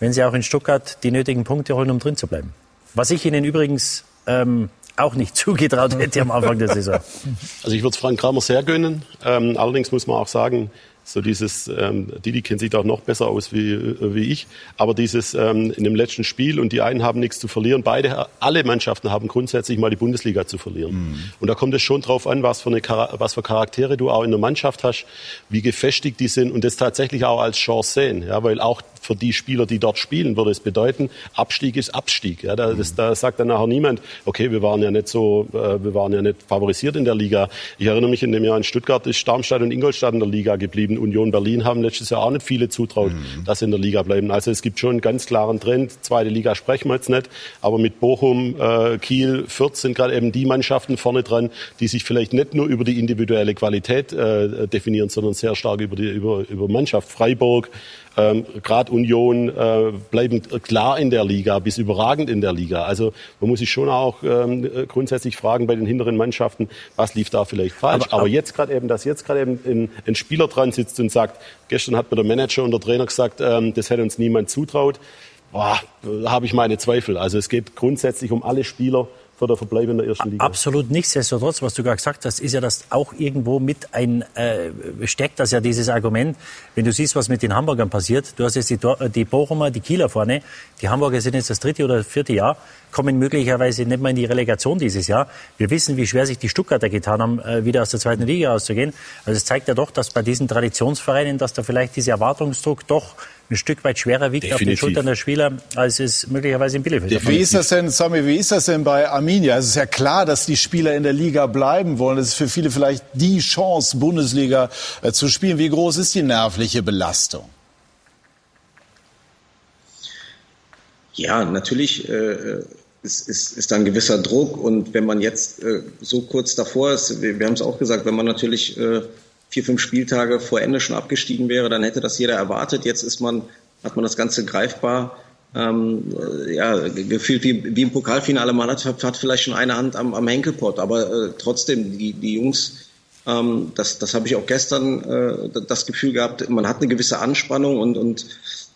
wenn sie auch in Stuttgart die nötigen Punkte holen, um drin zu bleiben. Was ich ihnen übrigens ähm, auch nicht zugetraut hätte am Anfang der Saison. Also ich würde es Frank Kramer sehr gönnen. Ähm, allerdings muss man auch sagen, so dieses, ähm, Didi kennt sich da auch noch besser aus wie, äh, wie ich, aber dieses ähm, in dem letzten Spiel und die einen haben nichts zu verlieren, beide, alle Mannschaften haben grundsätzlich mal die Bundesliga zu verlieren. Mhm. Und da kommt es schon drauf an, was für, eine, was für Charaktere du auch in der Mannschaft hast, wie gefestigt die sind und das tatsächlich auch als Chance sehen, ja, weil auch für die Spieler, die dort spielen, würde es bedeuten, Abstieg ist Abstieg. Ja, da, das, da sagt dann nachher niemand, okay, wir waren ja nicht so, äh, wir waren ja nicht favorisiert in der Liga. Ich erinnere mich in dem Jahr in Stuttgart ist Darmstadt und Ingolstadt in der Liga geblieben. Union Berlin haben letztes Jahr auch nicht viele zutraut, mhm. dass sie in der Liga bleiben. Also es gibt schon einen ganz klaren Trend. Zweite Liga sprechen wir jetzt nicht, aber mit Bochum, äh, Kiel, Fürth sind gerade eben die Mannschaften vorne dran, die sich vielleicht nicht nur über die individuelle Qualität äh, definieren, sondern sehr stark über die über, über Mannschaft. Freiburg, ähm, Gerade Union äh, bleiben klar in der Liga, bis überragend in der Liga. Also man muss sich schon auch ähm, grundsätzlich fragen bei den hinteren Mannschaften, was lief da vielleicht falsch. Aber, aber jetzt gerade eben, dass jetzt gerade eben ein, ein, Spieler dran sitzt und sagt, gestern hat mir der Manager und der Trainer gesagt, ähm, das hätte uns niemand zutraut. Boah, da habe ich meine Zweifel. Also es geht grundsätzlich um alle Spieler für der Verbleib in der ersten Liga. Absolut nichtsdestotrotz, was du gerade gesagt hast, ist ja das auch irgendwo mit ein, äh, steckt das ja dieses Argument, wenn du siehst, was mit den Hamburgern passiert, du hast jetzt die, die Bochumer, die Kieler vorne, die Hamburger sind jetzt das dritte oder vierte Jahr, kommen möglicherweise nicht mehr in die Relegation dieses Jahr. Wir wissen, wie schwer sich die Stuttgarter getan haben, äh, wieder aus der zweiten Liga rauszugehen. Also es zeigt ja doch, dass bei diesen Traditionsvereinen, dass da vielleicht dieser Erwartungsdruck doch ein Stück weit schwerer wiegt Definitiv. auf den Schultern der Spieler, als es möglicherweise in Bielefeld ist. Wie ist das denn, Sami, wie ist das denn bei Arminia? Es ist ja klar, dass die Spieler in der Liga bleiben wollen. Es ist für viele vielleicht die Chance, Bundesliga äh, zu spielen. Wie groß ist die nervliche Belastung? Ja, natürlich äh, ist, ist, ist da ein gewisser Druck. Und wenn man jetzt äh, so kurz davor ist, wir, wir haben es auch gesagt, wenn man natürlich äh, vier, fünf Spieltage vor Ende schon abgestiegen wäre, dann hätte das jeder erwartet. Jetzt ist man, hat man das Ganze greifbar. Ähm, ja, gefühlt wie, wie im Pokalfinale. Man hat, hat vielleicht schon eine Hand am, am Henkelpott, aber äh, trotzdem, die, die Jungs, ähm, das, das habe ich auch gestern äh, das Gefühl gehabt, man hat eine gewisse Anspannung und, und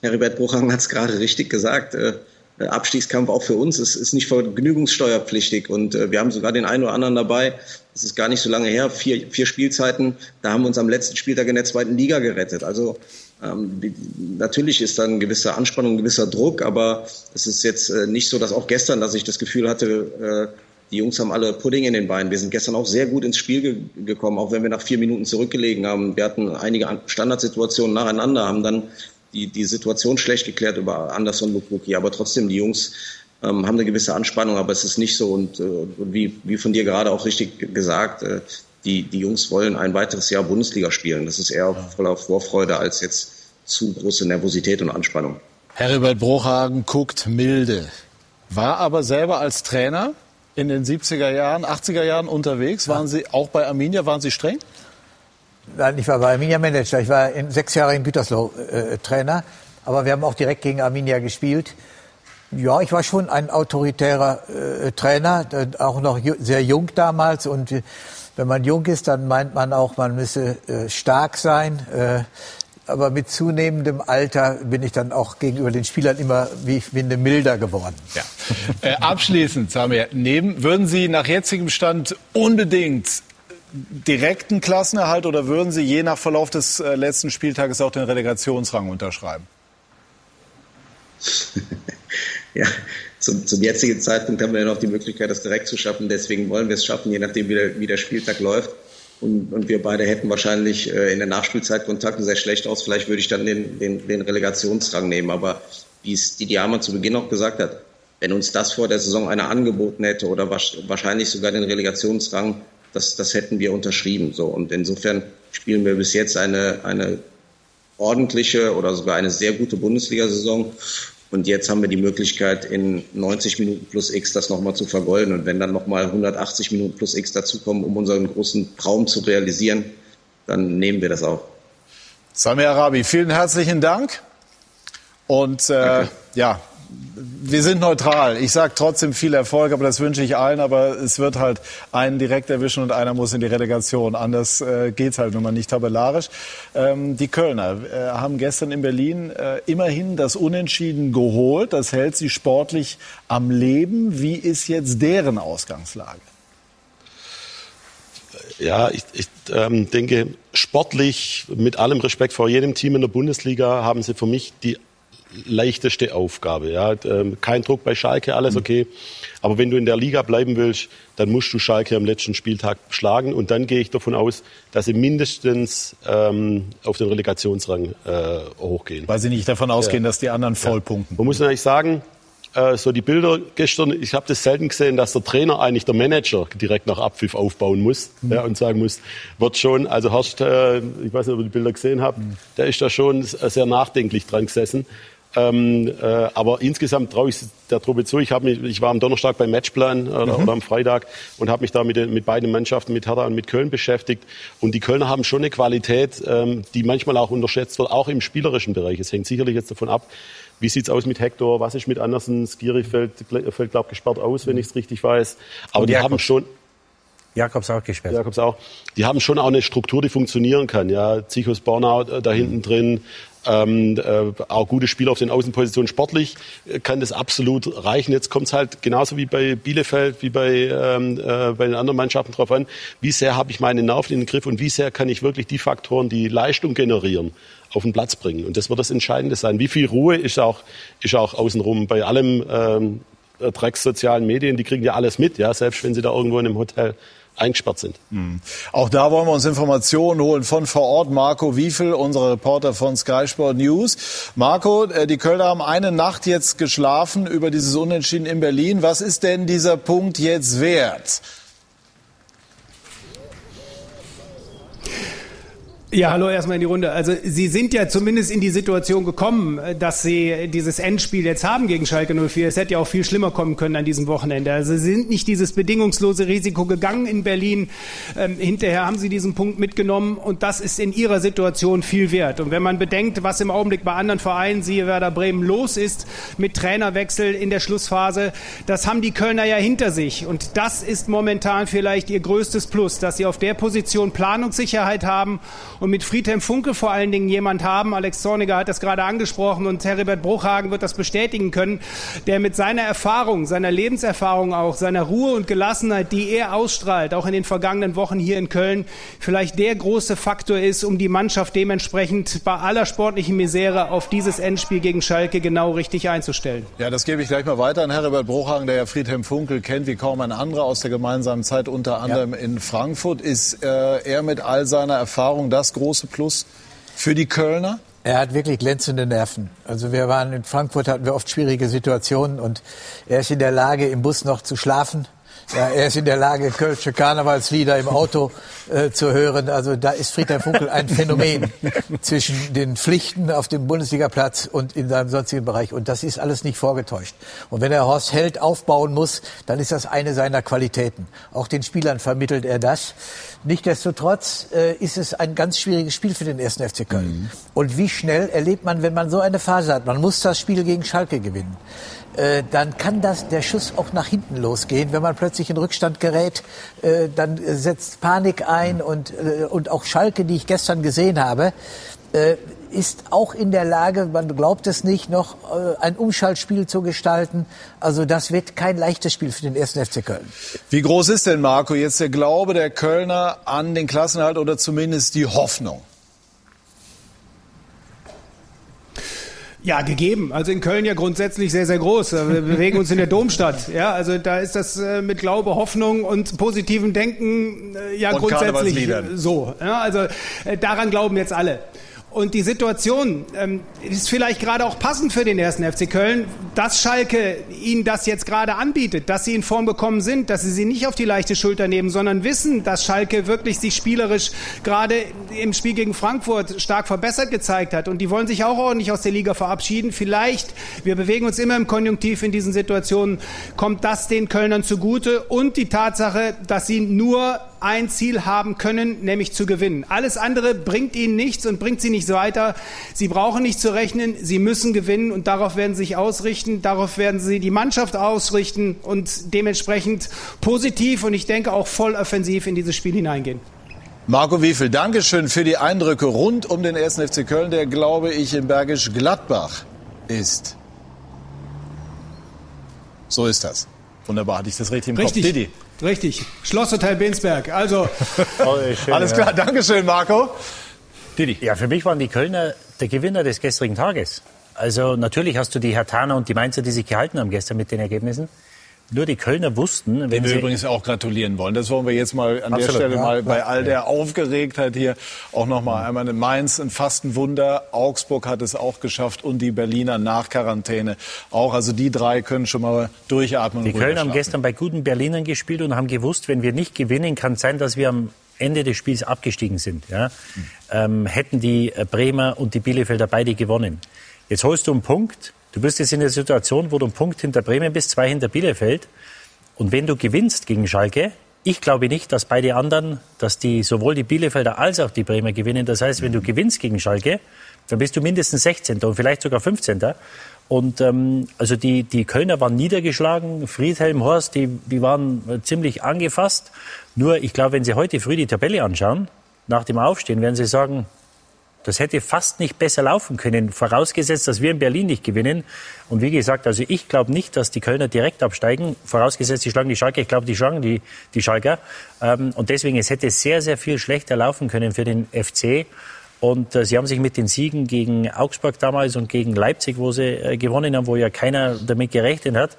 Heribert Bruchhang hat es gerade richtig gesagt. Äh, Abstiegskampf auch für uns ist, ist nicht vergnügungssteuerpflichtig und äh, wir haben sogar den einen oder anderen dabei, das ist gar nicht so lange her, vier, vier Spielzeiten, da haben wir uns am letzten Spieltag in der zweiten Liga gerettet. Also ähm, natürlich ist da eine gewisse Anspannung, ein gewisser Druck, aber es ist jetzt äh, nicht so, dass auch gestern, dass ich das Gefühl hatte, äh, die Jungs haben alle Pudding in den Beinen. Wir sind gestern auch sehr gut ins Spiel ge gekommen, auch wenn wir nach vier Minuten zurückgelegen haben. Wir hatten einige Standardsituationen nacheinander, haben dann die, die Situation schlecht geklärt über Anderson Lukbuki, aber trotzdem die Jungs ähm, haben eine gewisse Anspannung, aber es ist nicht so und, äh, wie, wie von dir gerade auch richtig gesagt, äh, die, die Jungs wollen ein weiteres Jahr Bundesliga spielen. Das ist eher voller Vorfreude als jetzt zu große Nervosität und Anspannung. Heribert Bruchhagen guckt milde, war aber selber als Trainer in den 70er Jahren, 80er Jahren unterwegs. Waren Sie auch bei Arminia, waren Sie streng? Nein, ich war bei Arminia Manager. Ich war in sechs Jahre in Gütersloh äh, Trainer. Aber wir haben auch direkt gegen Arminia gespielt. Ja, ich war schon ein autoritärer äh, Trainer, auch noch sehr jung damals. Und äh, wenn man jung ist, dann meint man auch, man müsse äh, stark sein. Äh, aber mit zunehmendem Alter bin ich dann auch gegenüber den Spielern immer, wie ich finde, milder geworden. Ja. Abschließend, Samir, neben, würden Sie nach jetzigem Stand unbedingt direkten Klassenerhalt oder würden Sie je nach Verlauf des äh, letzten Spieltages auch den Relegationsrang unterschreiben? ja, zum, zum jetzigen Zeitpunkt haben wir ja noch die Möglichkeit, das direkt zu schaffen. Deswegen wollen wir es schaffen, je nachdem, wie der, wie der Spieltag läuft. Und, und wir beide hätten wahrscheinlich äh, in der Nachspielzeit Kontakte sehr schlecht aus. Vielleicht würde ich dann den, den, den Relegationsrang nehmen. Aber wie es die Diama zu Beginn auch gesagt hat, wenn uns das vor der Saison einer angeboten hätte oder wahrscheinlich sogar den Relegationsrang, das, das hätten wir unterschrieben. So. Und insofern spielen wir bis jetzt eine, eine ordentliche oder sogar eine sehr gute Bundesliga-Saison. Und jetzt haben wir die Möglichkeit, in 90 Minuten plus X das nochmal zu vergolden. Und wenn dann nochmal 180 Minuten plus X dazukommen, um unseren großen Traum zu realisieren, dann nehmen wir das auch. Sami Arabi, vielen herzlichen Dank. Und äh, ja, wir sind neutral. Ich sage trotzdem viel Erfolg, aber das wünsche ich allen. Aber es wird halt einen direkt erwischen und einer muss in die Relegation. Anders äh, es halt nun mal nicht tabellarisch. Ähm, die Kölner äh, haben gestern in Berlin äh, immerhin das Unentschieden geholt. Das hält sie sportlich am Leben. Wie ist jetzt deren Ausgangslage? Ja, ich, ich ähm, denke, sportlich, mit allem Respekt vor jedem Team in der Bundesliga, haben sie für mich die leichteste Aufgabe. Ja. Ähm, kein Druck bei Schalke, alles mhm. okay. Aber wenn du in der Liga bleiben willst, dann musst du Schalke am letzten Spieltag schlagen. Und dann gehe ich davon aus, dass sie mindestens ähm, auf den Relegationsrang äh, hochgehen. Weil sie nicht davon ausgehen, ja. dass die anderen vollpunkten. Man muss natürlich sagen, äh, so die Bilder gestern, ich habe das selten gesehen, dass der Trainer eigentlich der Manager direkt nach Abpfiff aufbauen muss mhm. ja, und sagen muss, wird schon, also Horst, äh, ich weiß nicht, ob ihr die Bilder gesehen habt, mhm. der ist da schon sehr nachdenklich dran gesessen. Ähm, äh, aber insgesamt traue ich der Truppe zu. Ich, mich, ich war am Donnerstag beim Matchplan äh, mhm. oder am Freitag und habe mich da mit, mit beiden Mannschaften, mit Hertha und mit Köln beschäftigt. Und die Kölner haben schon eine Qualität, ähm, die manchmal auch unterschätzt wird, auch im spielerischen Bereich. Es hängt sicherlich jetzt davon ab, wie sieht's aus mit Hector, was ist mit Andersen, Skiri fällt, fällt glaube gesperrt aus, wenn ich es richtig weiß. Aber und die Jakobs. haben schon... Jakobs auch gesperrt. Jakobs auch. Die haben schon auch eine Struktur, die funktionieren kann. Ja, Zichos Bornau äh, da hinten drin, ähm, äh, auch gute Spieler auf den Außenpositionen. Sportlich äh, kann das absolut reichen. Jetzt kommt es halt genauso wie bei Bielefeld, wie bei, ähm, äh, bei den anderen Mannschaften drauf an, wie sehr habe ich meine Nerven in den Griff und wie sehr kann ich wirklich die Faktoren, die Leistung generieren, auf den Platz bringen. Und das wird das Entscheidende sein. Wie viel Ruhe ist auch, ist auch außenrum bei allem ähm, Drecks sozialen Medien, die kriegen ja alles mit, ja, selbst wenn sie da irgendwo in einem Hotel eingesperrt sind. Mhm. Auch da wollen wir uns Informationen holen von vor Ort. Marco Wiefel, unser Reporter von Sky Sport News. Marco, äh, die Kölner haben eine Nacht jetzt geschlafen über dieses Unentschieden in Berlin. Was ist denn dieser Punkt jetzt wert? Ja, hallo erstmal in die Runde. Also Sie sind ja zumindest in die Situation gekommen, dass Sie dieses Endspiel jetzt haben gegen Schalke 04. Es hätte ja auch viel schlimmer kommen können an diesem Wochenende. Also Sie sind nicht dieses bedingungslose Risiko gegangen in Berlin. Ähm, hinterher haben Sie diesen Punkt mitgenommen und das ist in Ihrer Situation viel wert. Und wenn man bedenkt, was im Augenblick bei anderen Vereinen, siehe Werder Bremen, los ist mit Trainerwechsel in der Schlussphase, das haben die Kölner ja hinter sich. Und das ist momentan vielleicht Ihr größtes Plus, dass Sie auf der Position Planungssicherheit haben und mit Friedhelm Funke vor allen Dingen jemand haben, Alex Zorniger hat das gerade angesprochen und Heribert Bruchhagen wird das bestätigen können, der mit seiner Erfahrung, seiner Lebenserfahrung auch, seiner Ruhe und Gelassenheit, die er ausstrahlt, auch in den vergangenen Wochen hier in Köln, vielleicht der große Faktor ist, um die Mannschaft dementsprechend bei aller sportlichen Misere auf dieses Endspiel gegen Schalke genau richtig einzustellen. Ja, das gebe ich gleich mal weiter an Heribert Bruchhagen, der ja Friedhelm Funkel kennt wie kaum ein anderer aus der gemeinsamen Zeit, unter anderem ja. in Frankfurt. Ist äh, er mit all seiner Erfahrung das das große Plus für die Kölner? Er hat wirklich glänzende Nerven. Also wir waren in Frankfurt, hatten wir oft schwierige Situationen und er ist in der Lage, im Bus noch zu schlafen ja, er ist in der Lage, Kölsche Karnevalslieder im Auto äh, zu hören. Also da ist Friedhelm Funkel ein Phänomen zwischen den Pflichten auf dem Bundesligaplatz und in seinem sonstigen Bereich. Und das ist alles nicht vorgetäuscht. Und wenn er Horst Held aufbauen muss, dann ist das eine seiner Qualitäten. Auch den Spielern vermittelt er das. Nichtsdestotrotz äh, ist es ein ganz schwieriges Spiel für den ersten FC Köln. Mhm. Und wie schnell erlebt man, wenn man so eine Phase hat? Man muss das Spiel gegen Schalke gewinnen. Äh, dann kann das der Schuss auch nach hinten losgehen. Wenn man plötzlich in Rückstand gerät, äh, dann setzt Panik ein und, äh, und auch Schalke, die ich gestern gesehen habe, ist auch in der Lage, man glaubt es nicht, noch ein Umschaltspiel zu gestalten. Also das wird kein leichtes Spiel für den ersten FC Köln. Wie groß ist denn, Marco, jetzt der Glaube der Kölner an den Klassenhalt oder zumindest die Hoffnung? Ja, gegeben. Also in Köln ja grundsätzlich sehr, sehr groß. Wir bewegen uns in der Domstadt. Ja, also da ist das äh, mit Glaube, Hoffnung und positivem Denken äh, ja und grundsätzlich so. Ja, also äh, daran glauben jetzt alle. Und die Situation ähm, ist vielleicht gerade auch passend für den ersten FC Köln, dass Schalke ihnen das jetzt gerade anbietet, dass sie in Form gekommen sind, dass sie sie nicht auf die leichte Schulter nehmen, sondern wissen, dass Schalke wirklich sich spielerisch gerade im Spiel gegen Frankfurt stark verbessert gezeigt hat. Und die wollen sich auch ordentlich aus der Liga verabschieden. Vielleicht, wir bewegen uns immer im Konjunktiv in diesen Situationen, kommt das den Kölnern zugute und die Tatsache, dass sie nur ein Ziel haben können, nämlich zu gewinnen. Alles andere bringt ihnen nichts und bringt sie nicht weiter. Sie brauchen nicht zu rechnen, sie müssen gewinnen und darauf werden sie sich ausrichten, darauf werden sie die Mannschaft ausrichten und dementsprechend positiv und ich denke auch voll offensiv in dieses Spiel hineingehen. Marco Wiefel, Dankeschön für die Eindrücke rund um den 1. FC Köln, der, glaube ich, in Bergisch Gladbach ist. So ist das. Wunderbar, hatte ich das richtig im richtig. Kopf? Didi. Richtig, Schlosshotel Bensberg. Also oh, schön, alles klar, ja. Dankeschön, Marco. Didi. Ja, für mich waren die Kölner der Gewinner des gestrigen Tages. Also natürlich hast du die Hertaner und die Mainzer, die sich gehalten haben gestern mit den Ergebnissen. Nur die Kölner wussten, wenn Den wir übrigens auch gratulieren wollen. Das wollen wir jetzt mal an Absolut, der Stelle ja, mal bei all der Aufgeregtheit hier auch noch mal einmal in Mainz ein fast ein Wunder. Augsburg hat es auch geschafft und die Berliner nach Quarantäne auch. Also die drei können schon mal durchatmen. Die Kölner haben gestern bei guten Berlinern gespielt und haben gewusst, wenn wir nicht gewinnen, kann es sein, dass wir am Ende des Spiels abgestiegen sind. Ja? Mhm. Ähm, hätten die Bremer und die Bielefelder beide gewonnen. Jetzt holst du einen Punkt Du bist jetzt in der Situation, wo du einen Punkt hinter Bremen bist, zwei hinter Bielefeld. Und wenn du gewinnst gegen Schalke, ich glaube nicht, dass beide anderen, dass die sowohl die Bielefelder als auch die Bremer gewinnen. Das heißt, wenn du gewinnst gegen Schalke, dann bist du mindestens 16. und vielleicht sogar 15. Und ähm, also die, die Kölner waren niedergeschlagen, Friedhelm, Horst, die, die waren ziemlich angefasst. Nur, ich glaube, wenn Sie heute früh die Tabelle anschauen, nach dem Aufstehen, werden Sie sagen, das hätte fast nicht besser laufen können, vorausgesetzt, dass wir in Berlin nicht gewinnen. Und wie gesagt, also ich glaube nicht, dass die Kölner direkt absteigen, vorausgesetzt, die schlagen die Schalke. Ich glaube, die schlagen die, die Schalker. Ähm, und deswegen, es hätte sehr, sehr viel schlechter laufen können für den FC. Und äh, sie haben sich mit den Siegen gegen Augsburg damals und gegen Leipzig, wo sie äh, gewonnen haben, wo ja keiner damit gerechnet hat,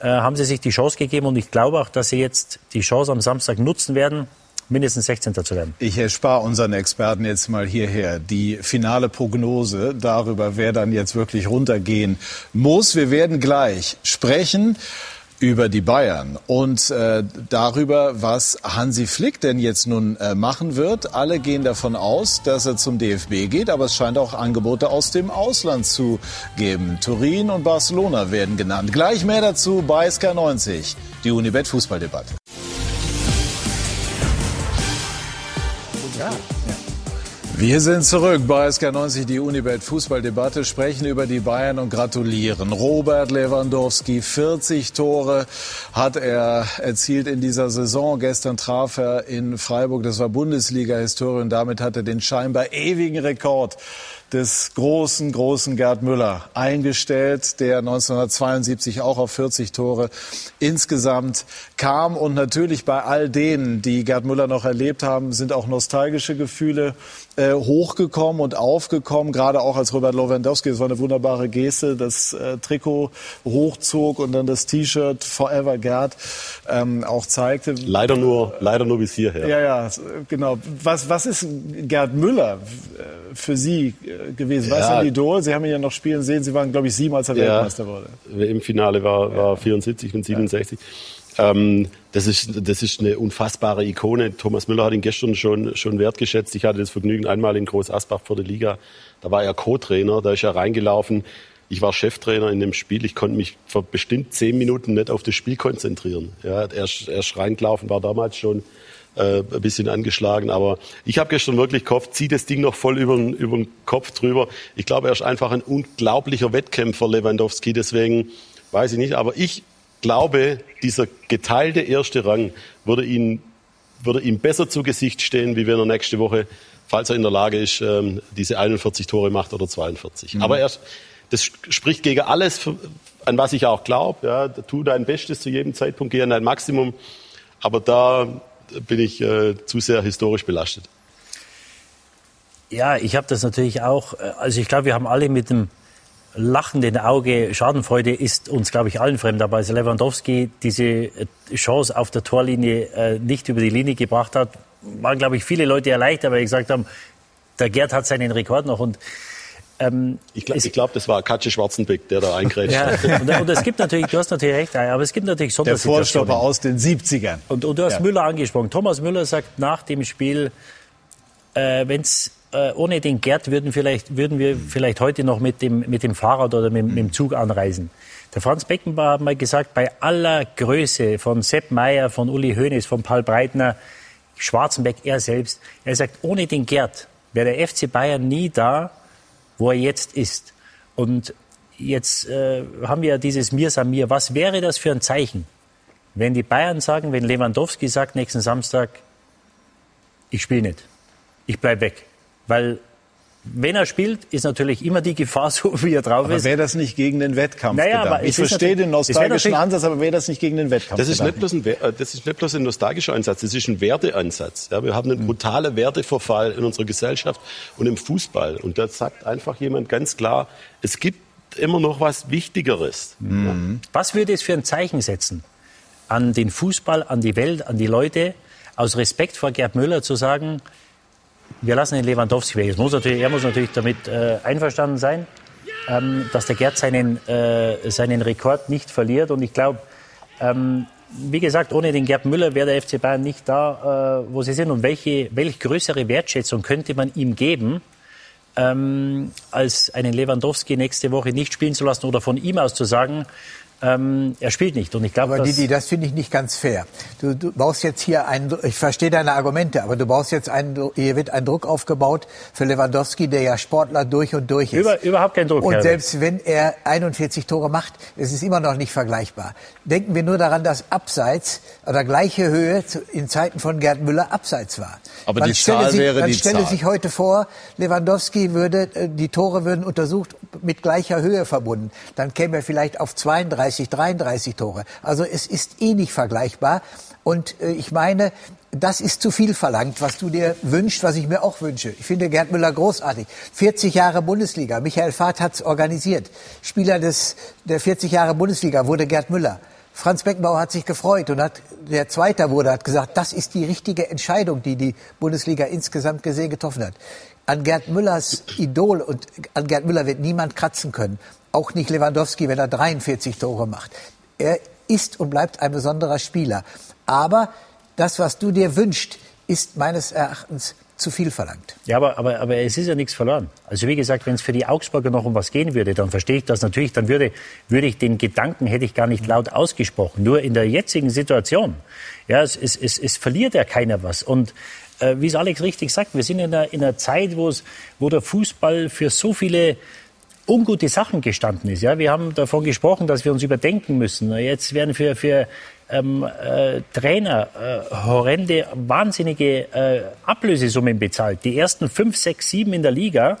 äh, haben sie sich die Chance gegeben. Und ich glaube auch, dass sie jetzt die Chance am Samstag nutzen werden, mindestens 16. zu werden. Ich erspare unseren Experten jetzt mal hierher die finale Prognose darüber, wer dann jetzt wirklich runtergehen muss. Wir werden gleich sprechen über die Bayern und äh, darüber, was Hansi Flick denn jetzt nun äh, machen wird. Alle gehen davon aus, dass er zum DFB geht, aber es scheint auch Angebote aus dem Ausland zu geben. Turin und Barcelona werden genannt. Gleich mehr dazu bei SK90, die Unibet Fußballdebatte. Wir sind zurück bei SK90, die Unibet Fußballdebatte, sprechen über die Bayern und gratulieren. Robert Lewandowski, 40 Tore hat er erzielt in dieser Saison. Gestern traf er in Freiburg, das war Bundesliga-Historie und damit hat er den scheinbar ewigen Rekord des großen, großen Gerd Müller eingestellt, der 1972 auch auf 40 Tore insgesamt kam. Und natürlich bei all denen, die Gerd Müller noch erlebt haben, sind auch nostalgische Gefühle äh, hochgekommen und aufgekommen, gerade auch als Robert Lewandowski, das war eine wunderbare Geste, das äh, Trikot hochzog und dann das T-Shirt Forever Gerd ähm, auch zeigte. Leider nur, leider nur bis hierher. Ja, ja, genau. Was, was ist Gerd Müller äh, für Sie? Äh, gewesen. Was ja. ist ein Idol? Sie haben ihn ja noch spielen sehen. Sie waren, glaube ich, sieben, als er ja. Weltmeister wurde. Im Finale war, war 74 und 67. Ähm, das, ist, das ist eine unfassbare Ikone. Thomas Müller hat ihn gestern schon, schon wertgeschätzt. Ich hatte das Vergnügen einmal in Groß Asbach vor der Liga. Da war er Co-Trainer, da ist er reingelaufen. Ich war Cheftrainer in dem Spiel. Ich konnte mich für bestimmt zehn Minuten nicht auf das Spiel konzentrieren. Ja, er, er ist reingelaufen, war damals schon äh, ein bisschen angeschlagen. Aber ich habe gestern wirklich gehofft, zieh das Ding noch voll über, über den Kopf drüber. Ich glaube, er ist einfach ein unglaublicher Wettkämpfer, Lewandowski. Deswegen weiß ich nicht. Aber ich glaube, dieser geteilte erste Rang würde ihn, würde ihm besser zu Gesicht stehen, wie wenn er nächste Woche, falls er in der Lage ist, ähm, diese 41 Tore macht oder 42. Mhm. Aber er, das spricht gegen alles, an was ich auch glaube. Ja, tu dein Bestes zu jedem Zeitpunkt, geh an dein Maximum. Aber da bin ich äh, zu sehr historisch belastet. Ja, ich habe das natürlich auch. Äh, also ich glaube, wir haben alle mit dem lachenden Auge Schadenfreude ist uns, glaube ich, allen fremd. Aber als Lewandowski diese äh, Chance auf der Torlinie äh, nicht über die Linie gebracht hat, waren, glaube ich, viele Leute erleichtert, weil sie gesagt haben, der Gerd hat seinen Rekord noch. Und ähm, ich glaube, glaub, das war Katze Schwarzenbeck, der da eingrätscht ja, hat. Und, und, es gibt natürlich, du hast natürlich recht, aber es gibt natürlich Sondersituationen. Der Vorstopper aus den 70ern. Und, und du hast ja. Müller angesprochen. Thomas Müller sagt nach dem Spiel, äh, wenn es äh, ohne den Gerd würden, vielleicht, würden wir vielleicht heute noch mit dem, mit dem Fahrrad oder mit, mit dem Zug anreisen. Der Franz Beckenbauer hat mal gesagt, bei aller Größe von Sepp Meyer, von Uli Hoeneß, von Paul Breitner, Schwarzenbeck, er selbst, er sagt, ohne den Gerd wäre der FC Bayern nie da, wo er jetzt ist. Und jetzt äh, haben wir ja dieses Mir Samir. Was wäre das für ein Zeichen, wenn die Bayern sagen, wenn Lewandowski sagt nächsten Samstag, ich spiele nicht, ich bleib weg, weil wenn er spielt, ist natürlich immer die Gefahr, so wie er drauf aber ist. wäre das nicht gegen den Wettkampf naja, aber Ich verstehe den nostalgischen Ansatz, aber wäre das nicht gegen den Wettkampf das ist, nicht bloß ein, äh, das ist nicht bloß ein nostalgischer Ansatz, das ist ein Werteansatz. Ja, wir haben einen brutalen Werteverfall in unserer Gesellschaft und im Fußball. Und da sagt einfach jemand ganz klar, es gibt immer noch was Wichtigeres. Mhm. Ja. Was würde es für ein Zeichen setzen an den Fußball, an die Welt, an die Leute, aus Respekt vor Gerd Müller zu sagen, wir lassen den Lewandowski weg. Muss er muss natürlich damit äh, einverstanden sein, ähm, dass der Gerd seinen, äh, seinen Rekord nicht verliert. Und ich glaube, ähm, wie gesagt, ohne den Gerd Müller wäre der FC Bayern nicht da, äh, wo sie sind. Und welche, welche größere Wertschätzung könnte man ihm geben, ähm, als einen Lewandowski nächste Woche nicht spielen zu lassen oder von ihm aus zu sagen, ähm, er spielt nicht. Und ich glaube, aber Didi, das finde ich nicht ganz fair. Du, du baust jetzt hier einen, ich verstehe deine Argumente, aber du baust jetzt einen, hier wird ein Druck aufgebaut für Lewandowski, der ja Sportler durch und durch ist. Über, überhaupt kein Druck. Und Herr selbst wenn er 41 Tore macht, es ist immer noch nicht vergleichbar. Denken wir nur daran, dass Abseits oder gleiche Höhe in Zeiten von Gerd Müller Abseits war. Aber man die Zahl sich, wäre man die stelle Zahl. sich heute vor, Lewandowski würde, äh, die Tore würden untersucht mit gleicher Höhe verbunden. Dann käme er vielleicht auf 32, 33 Tore. Also es ist eh nicht vergleichbar. Und äh, ich meine, das ist zu viel verlangt, was du dir wünschst, was ich mir auch wünsche. Ich finde Gerd Müller großartig. 40 Jahre Bundesliga. Michael Fahrt es organisiert. Spieler des, der 40 Jahre Bundesliga wurde Gerd Müller. Franz Beckenbauer hat sich gefreut und hat, der Zweiter wurde, hat gesagt, das ist die richtige Entscheidung, die die Bundesliga insgesamt gesehen getroffen hat. An Gerd Müllers Idol und an Gerd Müller wird niemand kratzen können. Auch nicht Lewandowski, wenn er 43 Tore macht. Er ist und bleibt ein besonderer Spieler. Aber das, was du dir wünschst, ist meines Erachtens zu viel verlangt. Ja, aber, aber, aber es ist ja nichts verloren. Also wie gesagt, wenn es für die Augsburger noch um was gehen würde, dann verstehe ich das natürlich. Dann würde, würde ich den Gedanken, hätte ich gar nicht laut ausgesprochen. Nur in der jetzigen Situation, ja, es, es, es, es verliert ja keiner was. Und äh, wie es Alex richtig sagt, wir sind in einer, in einer Zeit, wo, der Fußball für so viele ungute Sachen gestanden ist. Ja, wir haben davon gesprochen, dass wir uns überdenken müssen. Jetzt werden für, für ähm, äh, Trainer äh, horrende, wahnsinnige äh, Ablösesummen bezahlt. Die ersten fünf, sechs, sieben in der Liga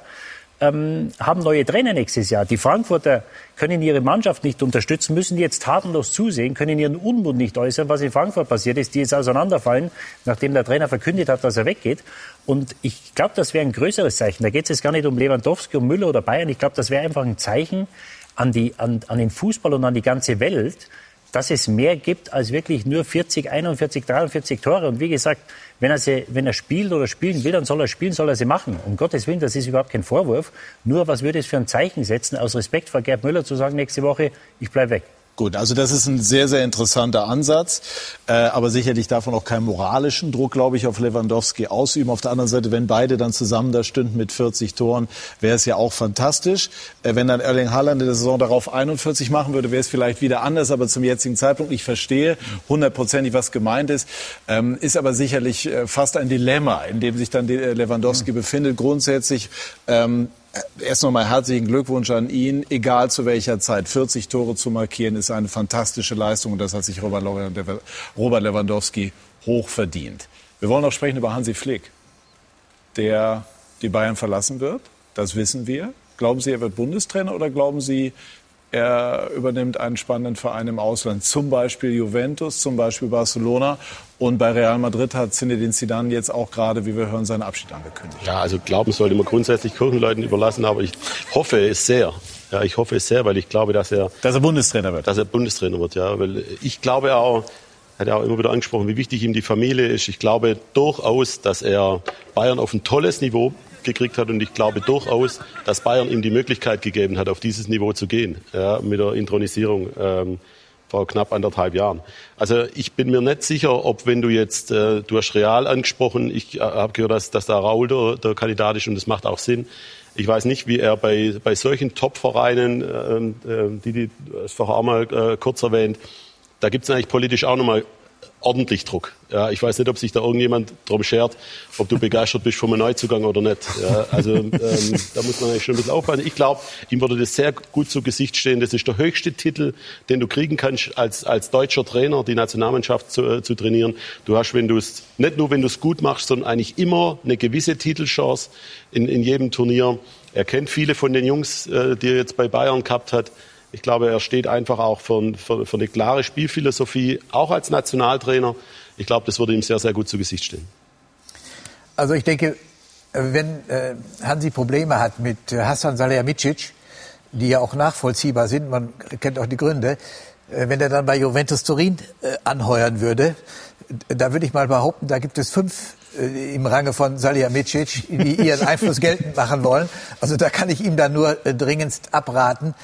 ähm, haben neue Trainer nächstes Jahr. Die Frankfurter können ihre Mannschaft nicht unterstützen, müssen jetzt tatenlos zusehen, können ihren Unmut nicht äußern, was in Frankfurt passiert ist, die jetzt auseinanderfallen, nachdem der Trainer verkündet hat, dass er weggeht. Und ich glaube, das wäre ein größeres Zeichen. Da geht es jetzt gar nicht um Lewandowski, um Müller oder Bayern. Ich glaube, das wäre einfach ein Zeichen an, die, an, an den Fußball und an die ganze Welt, dass es mehr gibt als wirklich nur 40, 41, 43 Tore. Und wie gesagt, wenn er, sie, wenn er spielt oder spielen will, dann soll er spielen, soll er sie machen. Um Gottes Willen, das ist überhaupt kein Vorwurf. Nur was würde es für ein Zeichen setzen, aus Respekt vor Gerd Müller zu sagen, nächste Woche, ich bleibe weg. Gut, also das ist ein sehr, sehr interessanter Ansatz. Äh, aber sicherlich darf man auch keinen moralischen Druck, glaube ich, auf Lewandowski ausüben. Auf der anderen Seite, wenn beide dann zusammen da stünden mit 40 Toren, wäre es ja auch fantastisch. Äh, wenn dann Erling Haaland in der Saison darauf 41 machen würde, wäre es vielleicht wieder anders. Aber zum jetzigen Zeitpunkt, ich verstehe hundertprozentig, was gemeint ist, ähm, ist aber sicherlich äh, fast ein Dilemma, in dem sich dann äh, Lewandowski mhm. befindet. Grundsätzlich ähm, Erst nochmal herzlichen Glückwunsch an ihn. Egal zu welcher Zeit, 40 Tore zu markieren, ist eine fantastische Leistung und das hat sich Robert Lewandowski hoch verdient. Wir wollen noch sprechen über Hansi Flick, der die Bayern verlassen wird. Das wissen wir. Glauben Sie, er wird Bundestrainer oder glauben Sie, er übernimmt einen spannenden Verein im Ausland, zum Beispiel Juventus, zum Beispiel Barcelona. Und bei Real Madrid hat Zinedine Zidane jetzt auch gerade, wie wir hören, seinen Abschied angekündigt. Ja, also Glauben sollte man grundsätzlich Kirchenleuten überlassen, aber ich hoffe es sehr. Ja, ich hoffe es sehr, weil ich glaube, dass er dass er Bundestrainer wird. Dass er Bundestrainer wird, ja, weil ich glaube auch, hat er auch immer wieder angesprochen, wie wichtig ihm die Familie ist. Ich glaube durchaus, dass er Bayern auf ein tolles Niveau gekriegt hat. Und ich glaube durchaus, dass Bayern ihm die Möglichkeit gegeben hat, auf dieses Niveau zu gehen, ja, mit der Intronisierung. Ähm, vor knapp anderthalb Jahren. Also ich bin mir nicht sicher, ob wenn du jetzt, äh, du hast Real angesprochen, ich äh, habe gehört, dass, dass da Raul der, der Kandidat ist und das macht auch Sinn. Ich weiß nicht, wie er bei, bei solchen Top-Vereinen, äh, die, die das vorher auch mal äh, kurz erwähnt, da gibt es eigentlich politisch auch nochmal ordentlich Druck. Ja, ich weiß nicht, ob sich da irgendjemand drum schert, ob du begeistert bist vom Neuzugang oder nicht. Ja, also ähm, da muss man eigentlich schon ein bisschen aufpassen. Ich glaube, ihm würde das sehr gut zu Gesicht stehen. Das ist der höchste Titel, den du kriegen kannst, als, als deutscher Trainer die Nationalmannschaft zu, äh, zu trainieren. Du hast, wenn du es nicht nur, wenn du es gut machst, sondern eigentlich immer eine gewisse Titelchance in, in jedem Turnier. Er kennt viele von den Jungs, äh, die er jetzt bei Bayern gehabt hat. Ich glaube, er steht einfach auch für, für, für eine klare Spielphilosophie, auch als Nationaltrainer. Ich glaube, das würde ihm sehr, sehr gut zu Gesicht stehen. Also ich denke, wenn äh, Hansi Probleme hat mit äh, Hassan Salihamidzic, die ja auch nachvollziehbar sind, man kennt auch die Gründe, äh, wenn er dann bei Juventus Turin anheuern würde, da würde ich mal behaupten, da gibt es fünf im Range von Salihamidzic, die ihren Einfluss geltend machen wollen. Also da kann ich ihm dann nur dringendst abraten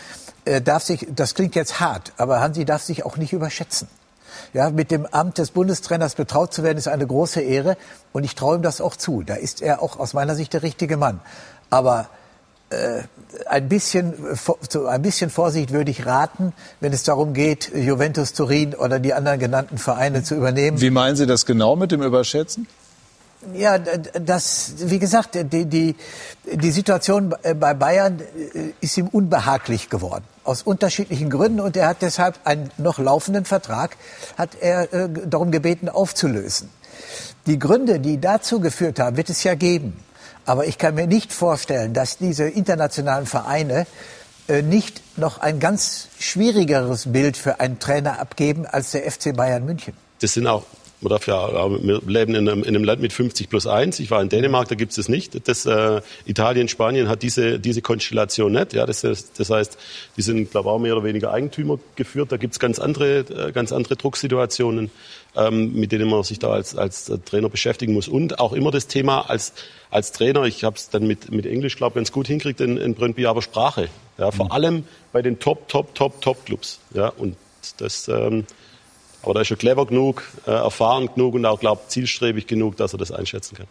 äh, darf sich, das klingt jetzt hart, aber Hansi darf sich auch nicht überschätzen. Ja, mit dem Amt des Bundestrainers betraut zu werden, ist eine große Ehre und ich traue ihm das auch zu. Da ist er auch aus meiner Sicht der richtige Mann. Aber äh, ein bisschen, zu ein bisschen Vorsicht würde ich raten, wenn es darum geht, Juventus Turin oder die anderen genannten Vereine zu übernehmen. Wie meinen Sie das genau mit dem Überschätzen? Ja, das, wie gesagt, die, die, die Situation bei Bayern äh, ist ihm unbehaglich geworden. Aus unterschiedlichen Gründen. Und er hat deshalb einen noch laufenden Vertrag, hat er äh, darum gebeten, aufzulösen. Die Gründe, die dazu geführt haben, wird es ja geben. Aber ich kann mir nicht vorstellen, dass diese internationalen Vereine äh, nicht noch ein ganz schwierigeres Bild für einen Trainer abgeben als der FC Bayern München. Das sind auch man darf ja, wir leben in einem, in einem, Land mit 50 plus 1. Ich war in Dänemark, da gibt es das nicht. Das, äh, Italien, Spanien hat diese, diese Konstellation nicht. Ja, das, das heißt, die sind, glaube ich, auch mehr oder weniger Eigentümer geführt. Da gibt es ganz andere, äh, ganz andere Drucksituationen, ähm, mit denen man sich da als, als Trainer beschäftigen muss. Und auch immer das Thema als, als Trainer, ich habe es dann mit, mit Englisch, glaube ich, ganz gut hinkriegt in, in Brøndby, aber Sprache. Ja, vor mhm. allem bei den Top, Top, Top, Top Clubs. Ja, und das... Ähm, aber da ist er clever genug, äh, erfahren genug und auch, glaube zielstrebig genug, dass er das einschätzen kann.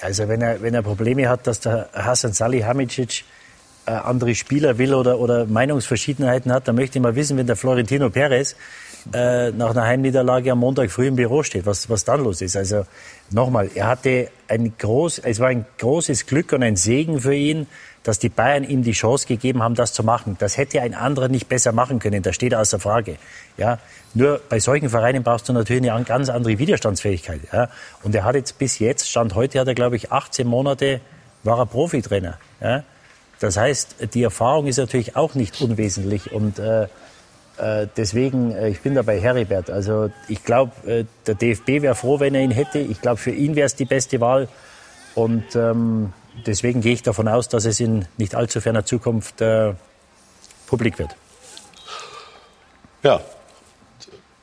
Also wenn er, wenn er Probleme hat, dass der Hasan Salihamidzic äh, andere Spieler will oder, oder Meinungsverschiedenheiten hat, dann möchte ich mal wissen, wenn der Florentino Perez äh, nach einer Heimniederlage am Montag früh im Büro steht, was, was dann los ist. Also nochmal, er hatte ein groß, es war ein großes Glück und ein Segen für ihn, dass die Bayern ihm die Chance gegeben haben, das zu machen. Das hätte ein anderer nicht besser machen können. Das steht außer Frage. Ja, nur bei solchen Vereinen brauchst du natürlich eine ganz andere Widerstandsfähigkeit. Ja. Und er hat jetzt bis jetzt, Stand heute, hat er glaube ich 18 Monate, war er Profitrainer. Ja. Das heißt, die Erfahrung ist natürlich auch nicht unwesentlich und äh, äh, deswegen, äh, ich bin da bei Heribert. Also ich glaube, äh, der DFB wäre froh, wenn er ihn hätte. Ich glaube, für ihn wäre es die beste Wahl. Und ähm, deswegen gehe ich davon aus, dass es in nicht allzu ferner Zukunft äh, publik wird. Ja,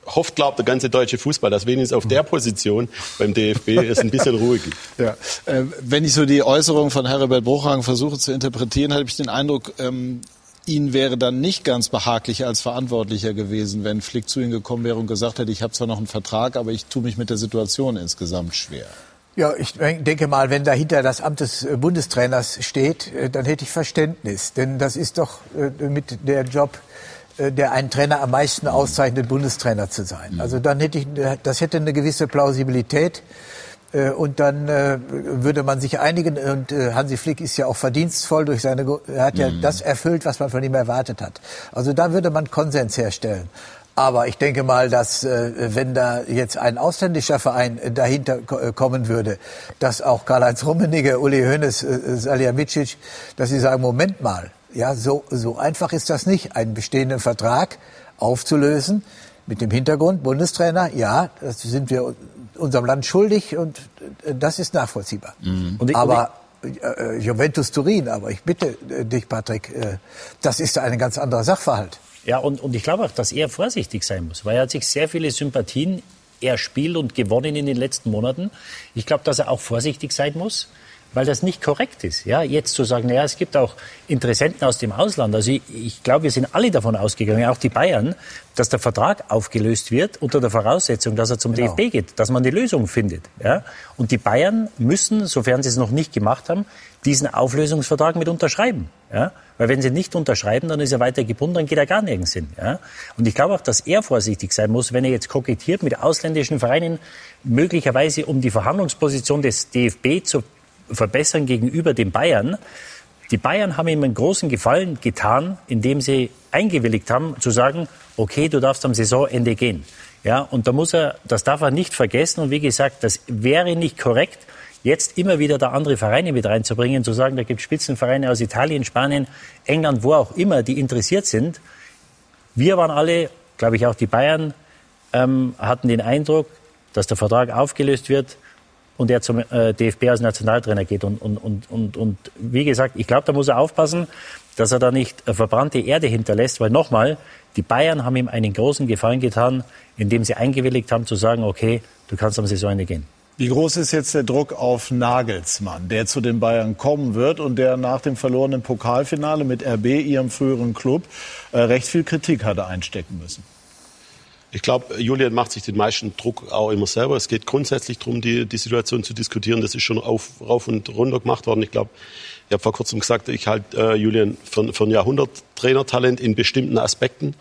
hofft, glaubt der ganze deutsche Fußball, dass wenigstens auf der Position beim DFB es ein bisschen Ruhe gibt. Ja. Äh, wenn ich so die Äußerung von Herbert Bruchhagen versuche zu interpretieren, habe ich den Eindruck, ähm, Ihnen wäre dann nicht ganz behaglich als Verantwortlicher gewesen, wenn Flick zu Ihnen gekommen wäre und gesagt hätte, ich habe zwar noch einen Vertrag, aber ich tue mich mit der Situation insgesamt schwer. Ja, ich denke mal, wenn dahinter das Amt des äh, Bundestrainers steht, äh, dann hätte ich Verständnis. Denn das ist doch äh, mit der Job, der einen Trainer am meisten auszeichnet, Bundestrainer zu sein. Mhm. Also dann hätte ich, das hätte eine gewisse Plausibilität. Und dann würde man sich einigen. Und Hansi Flick ist ja auch verdienstvoll durch seine, er hat ja mhm. das erfüllt, was man von ihm erwartet hat. Also da würde man Konsens herstellen. Aber ich denke mal, dass äh, wenn da jetzt ein ausländischer Verein dahinter äh, kommen würde, dass auch Karl-Heinz Rummenigge, Uli Hoeneß, äh, Salihamidzic, dass sie sagen, Moment mal, ja, so, so einfach ist das nicht, einen bestehenden Vertrag aufzulösen mit dem Hintergrund Bundestrainer, ja, das sind wir unserem Land schuldig und das ist nachvollziehbar. Mhm. Und, aber äh, Juventus Turin, aber ich bitte dich, Patrick, äh, das ist ein ganz anderer Sachverhalt. Ja, und, und ich glaube auch, dass er vorsichtig sein muss, weil er hat sich sehr viele Sympathien erspielt und gewonnen in den letzten Monaten. Ich glaube, dass er auch vorsichtig sein muss, weil das nicht korrekt ist. Ja, jetzt zu sagen, naja, es gibt auch Interessenten aus dem Ausland. Also ich, ich glaube, wir sind alle davon ausgegangen, auch die Bayern, dass der Vertrag aufgelöst wird unter der Voraussetzung, dass er zum genau. DFB geht, dass man die Lösung findet. Ja? Und die Bayern müssen, sofern sie es noch nicht gemacht haben, diesen Auflösungsvertrag mit unterschreiben. Ja? Weil wenn sie nicht unterschreiben, dann ist er weiter gebunden, dann geht er gar nirgends hin. Ja? Und ich glaube auch, dass er vorsichtig sein muss, wenn er jetzt kokettiert mit ausländischen Vereinen, möglicherweise um die Verhandlungsposition des DFB zu verbessern gegenüber den Bayern. Die Bayern haben ihm einen großen Gefallen getan, indem sie eingewilligt haben, zu sagen, okay, du darfst am Saisonende gehen. Ja, und da muss er, das darf er nicht vergessen. Und wie gesagt, das wäre nicht korrekt, jetzt immer wieder da andere Vereine mit reinzubringen, zu sagen, da gibt es Spitzenvereine aus Italien, Spanien, England, wo auch immer, die interessiert sind. Wir waren alle, glaube ich auch die Bayern, ähm, hatten den Eindruck, dass der Vertrag aufgelöst wird und er zum äh, DFB als Nationaltrainer geht. Und, und, und, und, und wie gesagt, ich glaube, da muss er aufpassen, dass er da nicht verbrannte Erde hinterlässt, weil nochmal, die Bayern haben ihm einen großen Gefallen getan, indem sie eingewilligt haben zu sagen, okay, du kannst am Saisonende gehen. Wie groß ist jetzt der Druck auf Nagelsmann, der zu den Bayern kommen wird und der nach dem verlorenen Pokalfinale mit RB, ihrem früheren Club, äh, recht viel Kritik hatte einstecken müssen? Ich glaube, Julian macht sich den meisten Druck auch immer selber. Es geht grundsätzlich darum, die, die Situation zu diskutieren. Das ist schon auf, rauf und runter gemacht worden. Ich glaube, ich habe vor kurzem gesagt, ich halte äh, Julian für, für ein Jahrhundert-Trainertalent in bestimmten Aspekten.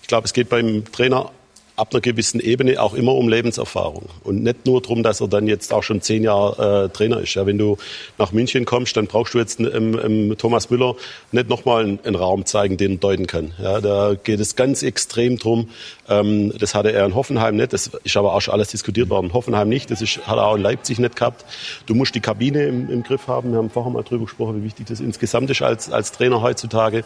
Ich glaube, es geht beim Trainer ab einer gewissen Ebene auch immer um Lebenserfahrung. Und nicht nur darum, dass er dann jetzt auch schon zehn Jahre äh, Trainer ist. Ja, wenn du nach München kommst, dann brauchst du jetzt ähm, ähm, Thomas Müller nicht nochmal einen, einen Raum zeigen, den er deuten kann. Ja, da geht es ganz extrem drum. Ähm, das hatte er in Hoffenheim nicht. Das ist aber auch schon alles diskutiert worden. Hoffenheim nicht. Das ist, hat er auch in Leipzig nicht gehabt. Du musst die Kabine im, im Griff haben. Wir haben vorher mal drüber gesprochen, wie wichtig das insgesamt ist als, als Trainer heutzutage.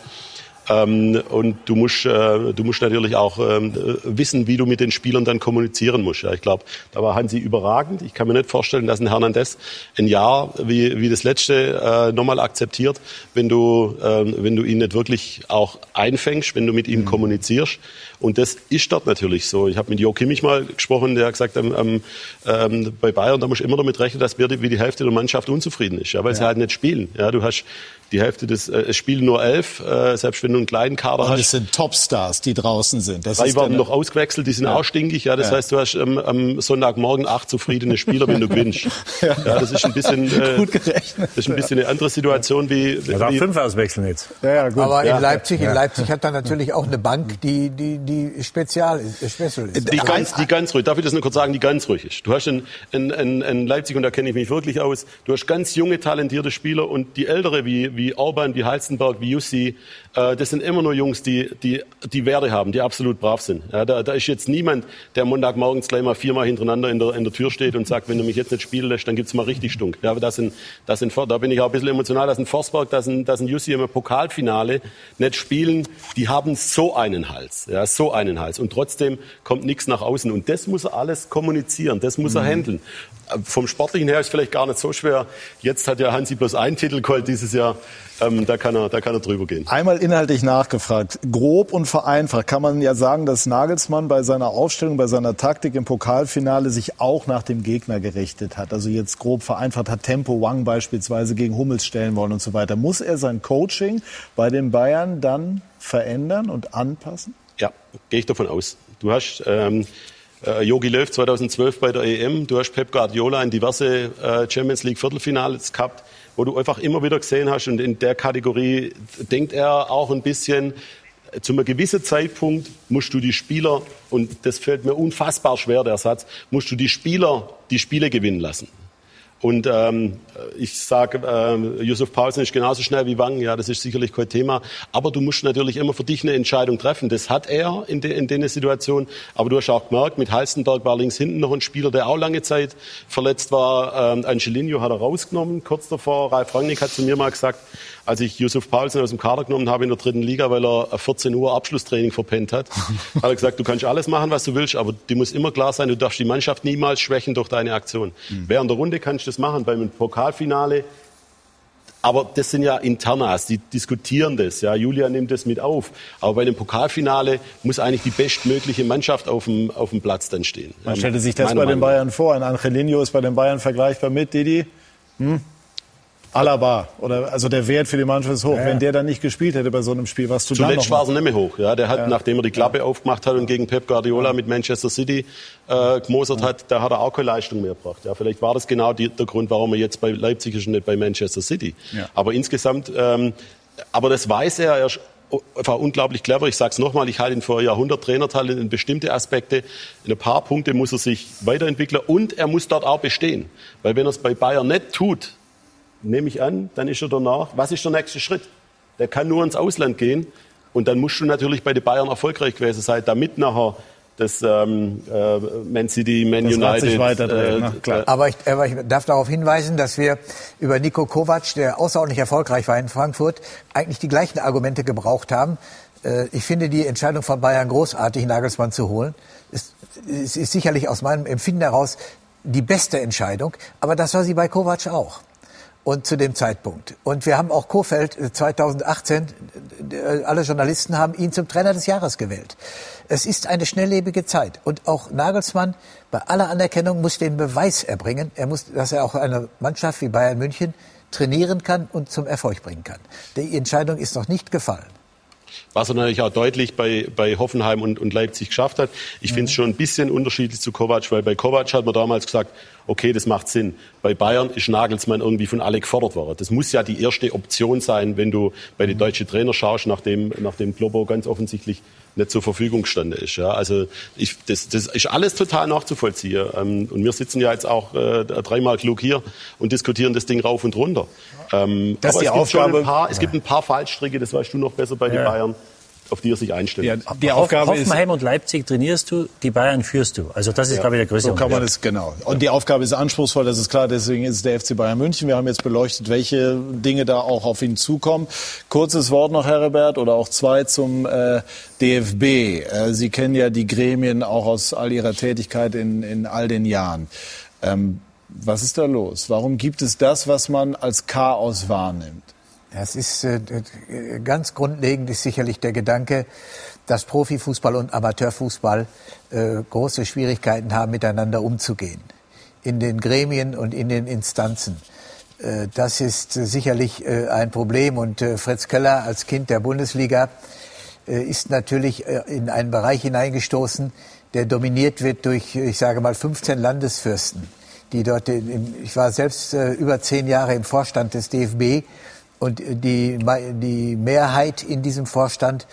Ähm, und du musst, äh, du musst natürlich auch ähm, wissen, wie du mit den Spielern dann kommunizieren musst. Ja, ich glaube, da war Hansi überragend. Ich kann mir nicht vorstellen, dass ein Hernandez ein Jahr wie, wie das letzte äh, nochmal akzeptiert, wenn du, äh, wenn du ihn nicht wirklich auch einfängst, wenn du mit ihm mhm. kommunizierst. Und das ist dort natürlich so. Ich habe mit Jo Kimmich mal gesprochen, der hat gesagt, ähm, ähm, bei Bayern, da musst du immer damit rechnen, dass wir die, wie die Hälfte der Mannschaft unzufrieden ist, ja, weil ja. sie halt nicht spielen. Ja, du hast die Hälfte des, äh, es spielen nur elf, äh, selbst wenn du einen kleinen Kader Und hast. es sind Topstars, die draußen sind. Das Drei werden noch ausgewechselt, die sind ja. auch stinkig. Ja, das ja. heißt, du hast ähm, am Sonntagmorgen acht zufriedene Spieler, wenn du gewinnst. ja. ja. das ist ein bisschen, äh, gut gerechnet. Das ist ein bisschen eine andere Situation wie. wie also fünf auswechseln jetzt. Ja, ja, gut. Aber in Leipzig, in Leipzig hat er natürlich auch eine Bank, die, die, die spezial ist, special ist. Die ganz, die ganz ruhig. Darf ich das nur kurz sagen, die ganz ruhig ist. Du hast in, in, in, in Leipzig und da kenne ich mich wirklich aus. Du hast ganz junge talentierte Spieler und die ältere wie wie Orban, wie Halstenberg, wie Jussi, äh, das sind immer nur Jungs, die, die, die Werte haben, die absolut brav sind. Ja, da, da ist jetzt niemand, der Montagmorgens gleich mal viermal hintereinander in der, in der Tür steht und sagt, wenn du mich jetzt nicht spielen lässt, dann gibt's mal richtig Stunk. Ja, das sind, das sind, da bin ich auch ein bisschen emotional, das sind Forsberg, das sind, das sind Jussi im Pokalfinale nicht spielen, die haben so einen Hals, ja, so einen Hals. Und trotzdem kommt nichts nach außen. Und das muss er alles kommunizieren, das muss mhm. er handeln. Vom Sportlichen her ist vielleicht gar nicht so schwer. Jetzt hat ja Hansi bloß einen Titel geholt dieses Jahr. Ähm, da, kann er, da kann er drüber gehen. Einmal inhaltlich nachgefragt. Grob und vereinfacht kann man ja sagen, dass Nagelsmann bei seiner Aufstellung, bei seiner Taktik im Pokalfinale sich auch nach dem Gegner gerichtet hat. Also jetzt grob vereinfacht hat Tempo Wang beispielsweise gegen Hummels stellen wollen und so weiter. Muss er sein Coaching bei den Bayern dann verändern und anpassen? Ja, gehe ich davon aus. Du hast ähm, äh, Jogi Löw 2012 bei der EM, du hast Pep Guardiola in diverse äh, Champions League Viertelfinals gehabt wo du einfach immer wieder gesehen hast und in der Kategorie denkt er auch ein bisschen, zu einem gewissen Zeitpunkt musst du die Spieler, und das fällt mir unfassbar schwer, der Satz, musst du die Spieler die Spiele gewinnen lassen. Und ähm, ich sage, äh, Yusuf Paulsen ist genauso schnell wie Wang, ja, das ist sicherlich kein Thema. Aber du musst natürlich immer für dich eine Entscheidung treffen. Das hat er in, de, in der Situation. Aber du hast auch gemerkt, mit Halstenberg war links hinten noch ein Spieler, der auch lange Zeit verletzt war. Ähm, Angelino hat er rausgenommen, kurz davor. Ralf Rangnick hat zu mir mal gesagt, als ich Yusuf Paulsen aus dem Kader genommen habe in der dritten Liga, weil er 14 Uhr Abschlusstraining verpennt hat, hat er gesagt, du kannst alles machen, was du willst, aber dir muss immer klar sein, du darfst die Mannschaft niemals schwächen durch deine Aktion. Mhm. Während der Runde kannst du das machen, beim Pokalfinale aber das sind ja Internas, die diskutieren das. Ja, Julia nimmt das mit auf. Aber bei dem Pokalfinale muss eigentlich die bestmögliche Mannschaft auf dem, auf dem Platz dann stehen. Man stellte sich das bei den Bayern vor. Ein Angelino ist bei den Bayern vergleichbar mit Didi. Hm? Alaba oder also der Wert für die Mannschaft ist hoch. Ja. Wenn der dann nicht gespielt hätte bei so einem Spiel, was du Zuletzt war es nicht mehr hoch. Ja, der hat, ja. nachdem er die Klappe ja. aufgemacht hat und gegen Pep Guardiola mit Manchester City äh, gemosert hat, da hat er auch keine Leistung mehr gebracht. Ja, vielleicht war das genau die, der Grund, warum er jetzt bei Leipzig ist und nicht bei Manchester City. Aber insgesamt, ähm, aber das weiß er. Er war unglaublich clever. Ich sage es nochmal, ich halte ihn für Jahrhundert-Trainertalent in bestimmte Aspekte. In ein paar Punkte muss er sich weiterentwickeln und er muss dort auch bestehen. Weil wenn er es bei Bayern nicht tut, nehme ich an, dann ist er danach, was ist der nächste Schritt? Der kann nur ins Ausland gehen und dann musst du natürlich bei den Bayern erfolgreich gewesen sein, damit nachher das ähm, äh, Man City, Man das United. Weiterdrehen, äh, klar. Aber, ich, aber ich darf darauf hinweisen, dass wir über Nico Kovac, der außerordentlich erfolgreich war in Frankfurt, eigentlich die gleichen Argumente gebraucht haben. Äh, ich finde die Entscheidung von Bayern großartig, Nagelsmann zu holen. Es, es ist sicherlich aus meinem Empfinden heraus die beste Entscheidung, aber das war sie bei Kovac auch und zu dem Zeitpunkt. Und wir haben auch Kofeld 2018, äh, äh, alle Journalisten haben ihn zum Trainer des Jahres gewählt. Es ist eine schnelllebige Zeit. Und auch Nagelsmann, bei aller Anerkennung, muss den Beweis erbringen, er muss, dass er auch eine Mannschaft wie Bayern München trainieren kann und zum Erfolg bringen kann. Die Entscheidung ist noch nicht gefallen was er natürlich auch deutlich bei, bei Hoffenheim und, und Leipzig geschafft hat. Ich mhm. finde es schon ein bisschen unterschiedlich zu Kovac, weil bei Kovac hat man damals gesagt, okay, das macht Sinn. Bei Bayern ist Nagelsmann irgendwie von alle gefordert worden. Das muss ja die erste Option sein, wenn du bei den mhm. deutschen Trainer schaust, nachdem, nachdem Globo ganz offensichtlich nicht zur Verfügung gestanden ist. Ja, also ich, das, das ist alles total nachzuvollziehen. Ähm, und wir sitzen ja jetzt auch äh, dreimal klug hier und diskutieren das Ding rauf und runter. Ähm, das aber ist die es, Aufgabe, gibt ein paar, es gibt ein paar Fallstricke, das weißt du noch besser bei den Bayern auf die er sich einstellt. Ja, die Aufgabe Hoffenheim ist, und Leipzig trainierst du, die Bayern führst du. Also das ist, ja, glaube ich, der größte So kann man es, genau. Und die Aufgabe ist anspruchsvoll, das ist klar. Deswegen ist es der FC Bayern München. Wir haben jetzt beleuchtet, welche Dinge da auch auf ihn zukommen. Kurzes Wort noch, Herbert, oder auch zwei zum äh, DFB. Äh, Sie kennen ja die Gremien auch aus all Ihrer Tätigkeit in, in all den Jahren. Ähm, was ist da los? Warum gibt es das, was man als Chaos wahrnimmt? Es ist äh, ganz grundlegend ist sicherlich der Gedanke, dass Profifußball und Amateurfußball äh, große Schwierigkeiten haben, miteinander umzugehen. In den Gremien und in den Instanzen. Äh, das ist sicherlich ein Problem. Und Fritz Keller als Kind der Bundesliga ist natürlich in einen Bereich hineingestoßen, der dominiert wird durch, ich sage mal, 15 Landesfürsten, die dort, in, ich war selbst über zehn Jahre im Vorstand des DFB und die, die Mehrheit in diesem Vorstand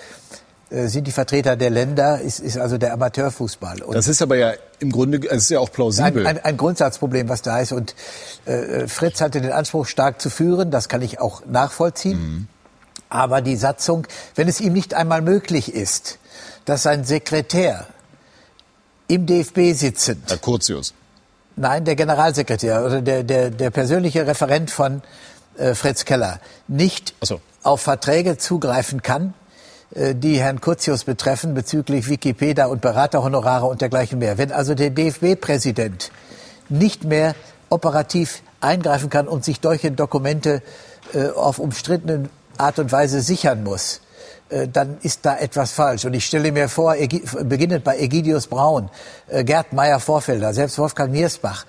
äh, sind die Vertreter der Länder, ist, ist also der Amateurfußball. Und das ist aber ja im Grunde, es ist ja auch plausibel. Ein, ein, ein Grundsatzproblem, was da ist. Und äh, Fritz hatte den Anspruch, stark zu führen. Das kann ich auch nachvollziehen. Mhm. Aber die Satzung, wenn es ihm nicht einmal möglich ist, dass sein Sekretär im DFB sitzend. Herr Kurzius. Nein, der Generalsekretär oder der, der, der persönliche Referent von äh, Fritz Keller nicht so. auf Verträge zugreifen kann, äh, die Herrn Kurzius betreffen bezüglich Wikipedia und Beraterhonorare und dergleichen mehr. Wenn also der DFB-Präsident nicht mehr operativ eingreifen kann und sich solche Dokumente äh, auf umstrittene Art und Weise sichern muss, äh, dann ist da etwas falsch. Und ich stelle mir vor, beginnend bei Egidius Braun, äh, Gerd Meyer-Vorfelder, selbst Wolfgang Niersbach,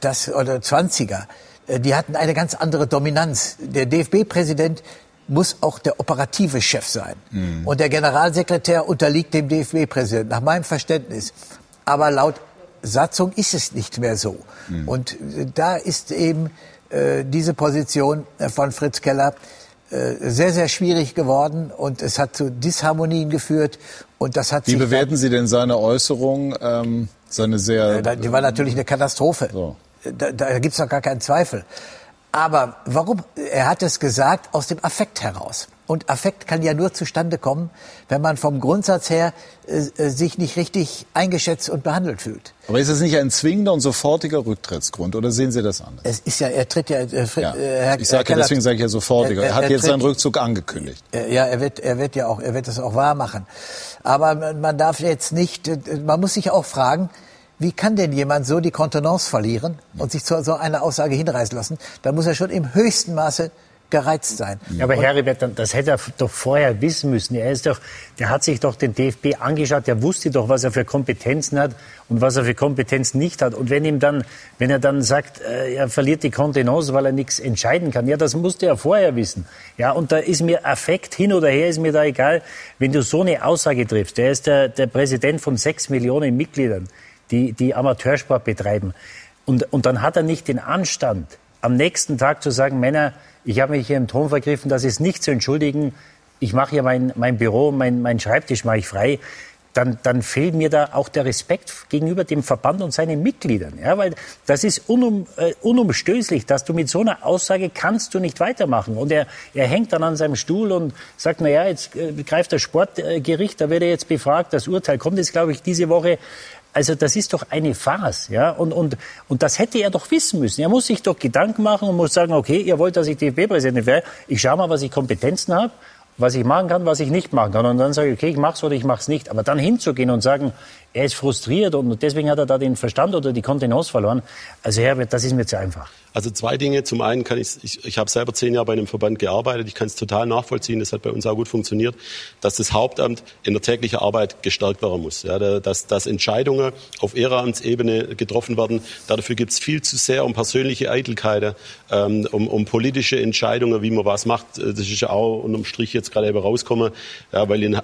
das, oder Zwanziger, die hatten eine ganz andere Dominanz. Der DFB-Präsident muss auch der operative Chef sein. Mhm. Und der Generalsekretär unterliegt dem DFB-Präsidenten, nach meinem Verständnis. Aber laut Satzung ist es nicht mehr so. Mhm. Und da ist eben äh, diese Position von Fritz Keller äh, sehr, sehr schwierig geworden und es hat zu Disharmonien geführt und das hat Wie bewerten Sie denn seine Äußerung, ähm, seine sehr... Äh, die war natürlich eine Katastrophe. So. Da, da gibt es doch gar keinen Zweifel. Aber warum? Er hat es gesagt aus dem Affekt heraus. Und Affekt kann ja nur zustande kommen, wenn man vom Grundsatz her äh, äh, sich nicht richtig eingeschätzt und behandelt fühlt. Aber ist es nicht ein zwingender und sofortiger Rücktrittsgrund oder sehen Sie das anders? Es ist ja, er tritt ja. Äh, ja. Äh, Herr, ich sage ja, deswegen sage ich ja sofortiger. Er, er, er hat jetzt tritt, seinen Rückzug angekündigt. Ja, er wird, er wird ja auch, er wird das auch wahr machen. Aber man darf jetzt nicht, äh, man muss sich auch fragen, wie kann denn jemand so die Kontenance verlieren und sich zu so einer Aussage hinreißen lassen? Da muss er schon im höchsten Maße gereizt sein. Ja, aber Heribert, das hätte er doch vorher wissen müssen. Er ist doch, der hat sich doch den DFB angeschaut, der wusste doch, was er für Kompetenzen hat und was er für Kompetenzen nicht hat. Und wenn ihm dann, wenn er dann sagt, äh, er verliert die Kontenance, weil er nichts entscheiden kann, ja, das musste er vorher wissen. Ja, und da ist mir Affekt hin oder her, ist mir da egal, wenn du so eine Aussage triffst. Der ist der, der Präsident von sechs Millionen Mitgliedern, die, die Amateursport betreiben. Und, und dann hat er nicht den Anstand, am nächsten Tag zu sagen, Männer, ich habe mich hier im Ton vergriffen, das ist nicht zu entschuldigen. Ich mache hier mein, mein Büro, mein, mein Schreibtisch mache ich frei. Dann, dann fehlt mir da auch der Respekt gegenüber dem Verband und seinen Mitgliedern. Ja, weil das ist unum, äh, unumstößlich, dass du mit so einer Aussage kannst du nicht weitermachen. Und er, er hängt dann an seinem Stuhl und sagt, na ja, jetzt äh, greift das Sportgericht, da wird er jetzt befragt, das Urteil kommt jetzt, glaube ich, diese Woche. Also das ist doch eine Farce, ja. Und, und, und das hätte er doch wissen müssen. Er muss sich doch Gedanken machen und muss sagen, okay, ihr wollt, dass ich DFB-Präsident werde. Ich schaue mal, was ich Kompetenzen habe, was ich machen kann, was ich nicht machen kann. Und dann sage ich, okay, ich mache es oder ich mache es nicht. Aber dann hinzugehen und sagen, er ist frustriert und deswegen hat er da den Verstand oder die Kontenance verloren. Also Herbert, das ist mir zu einfach. Also zwei Dinge. Zum einen kann ich, ich, ich habe selber zehn Jahre bei einem Verband gearbeitet. Ich kann es total nachvollziehen. Das hat bei uns auch gut funktioniert, dass das Hauptamt in der täglichen Arbeit gestärkt werden muss. Ja, dass, dass Entscheidungen auf Ehrenamtsebene getroffen werden. Dafür gibt es viel zu sehr um persönliche Eitelkeiten, ähm, um, um politische Entscheidungen, wie man was macht. Das ist ja auch unterm Strich jetzt gerade eben rauskommen, ja, weil in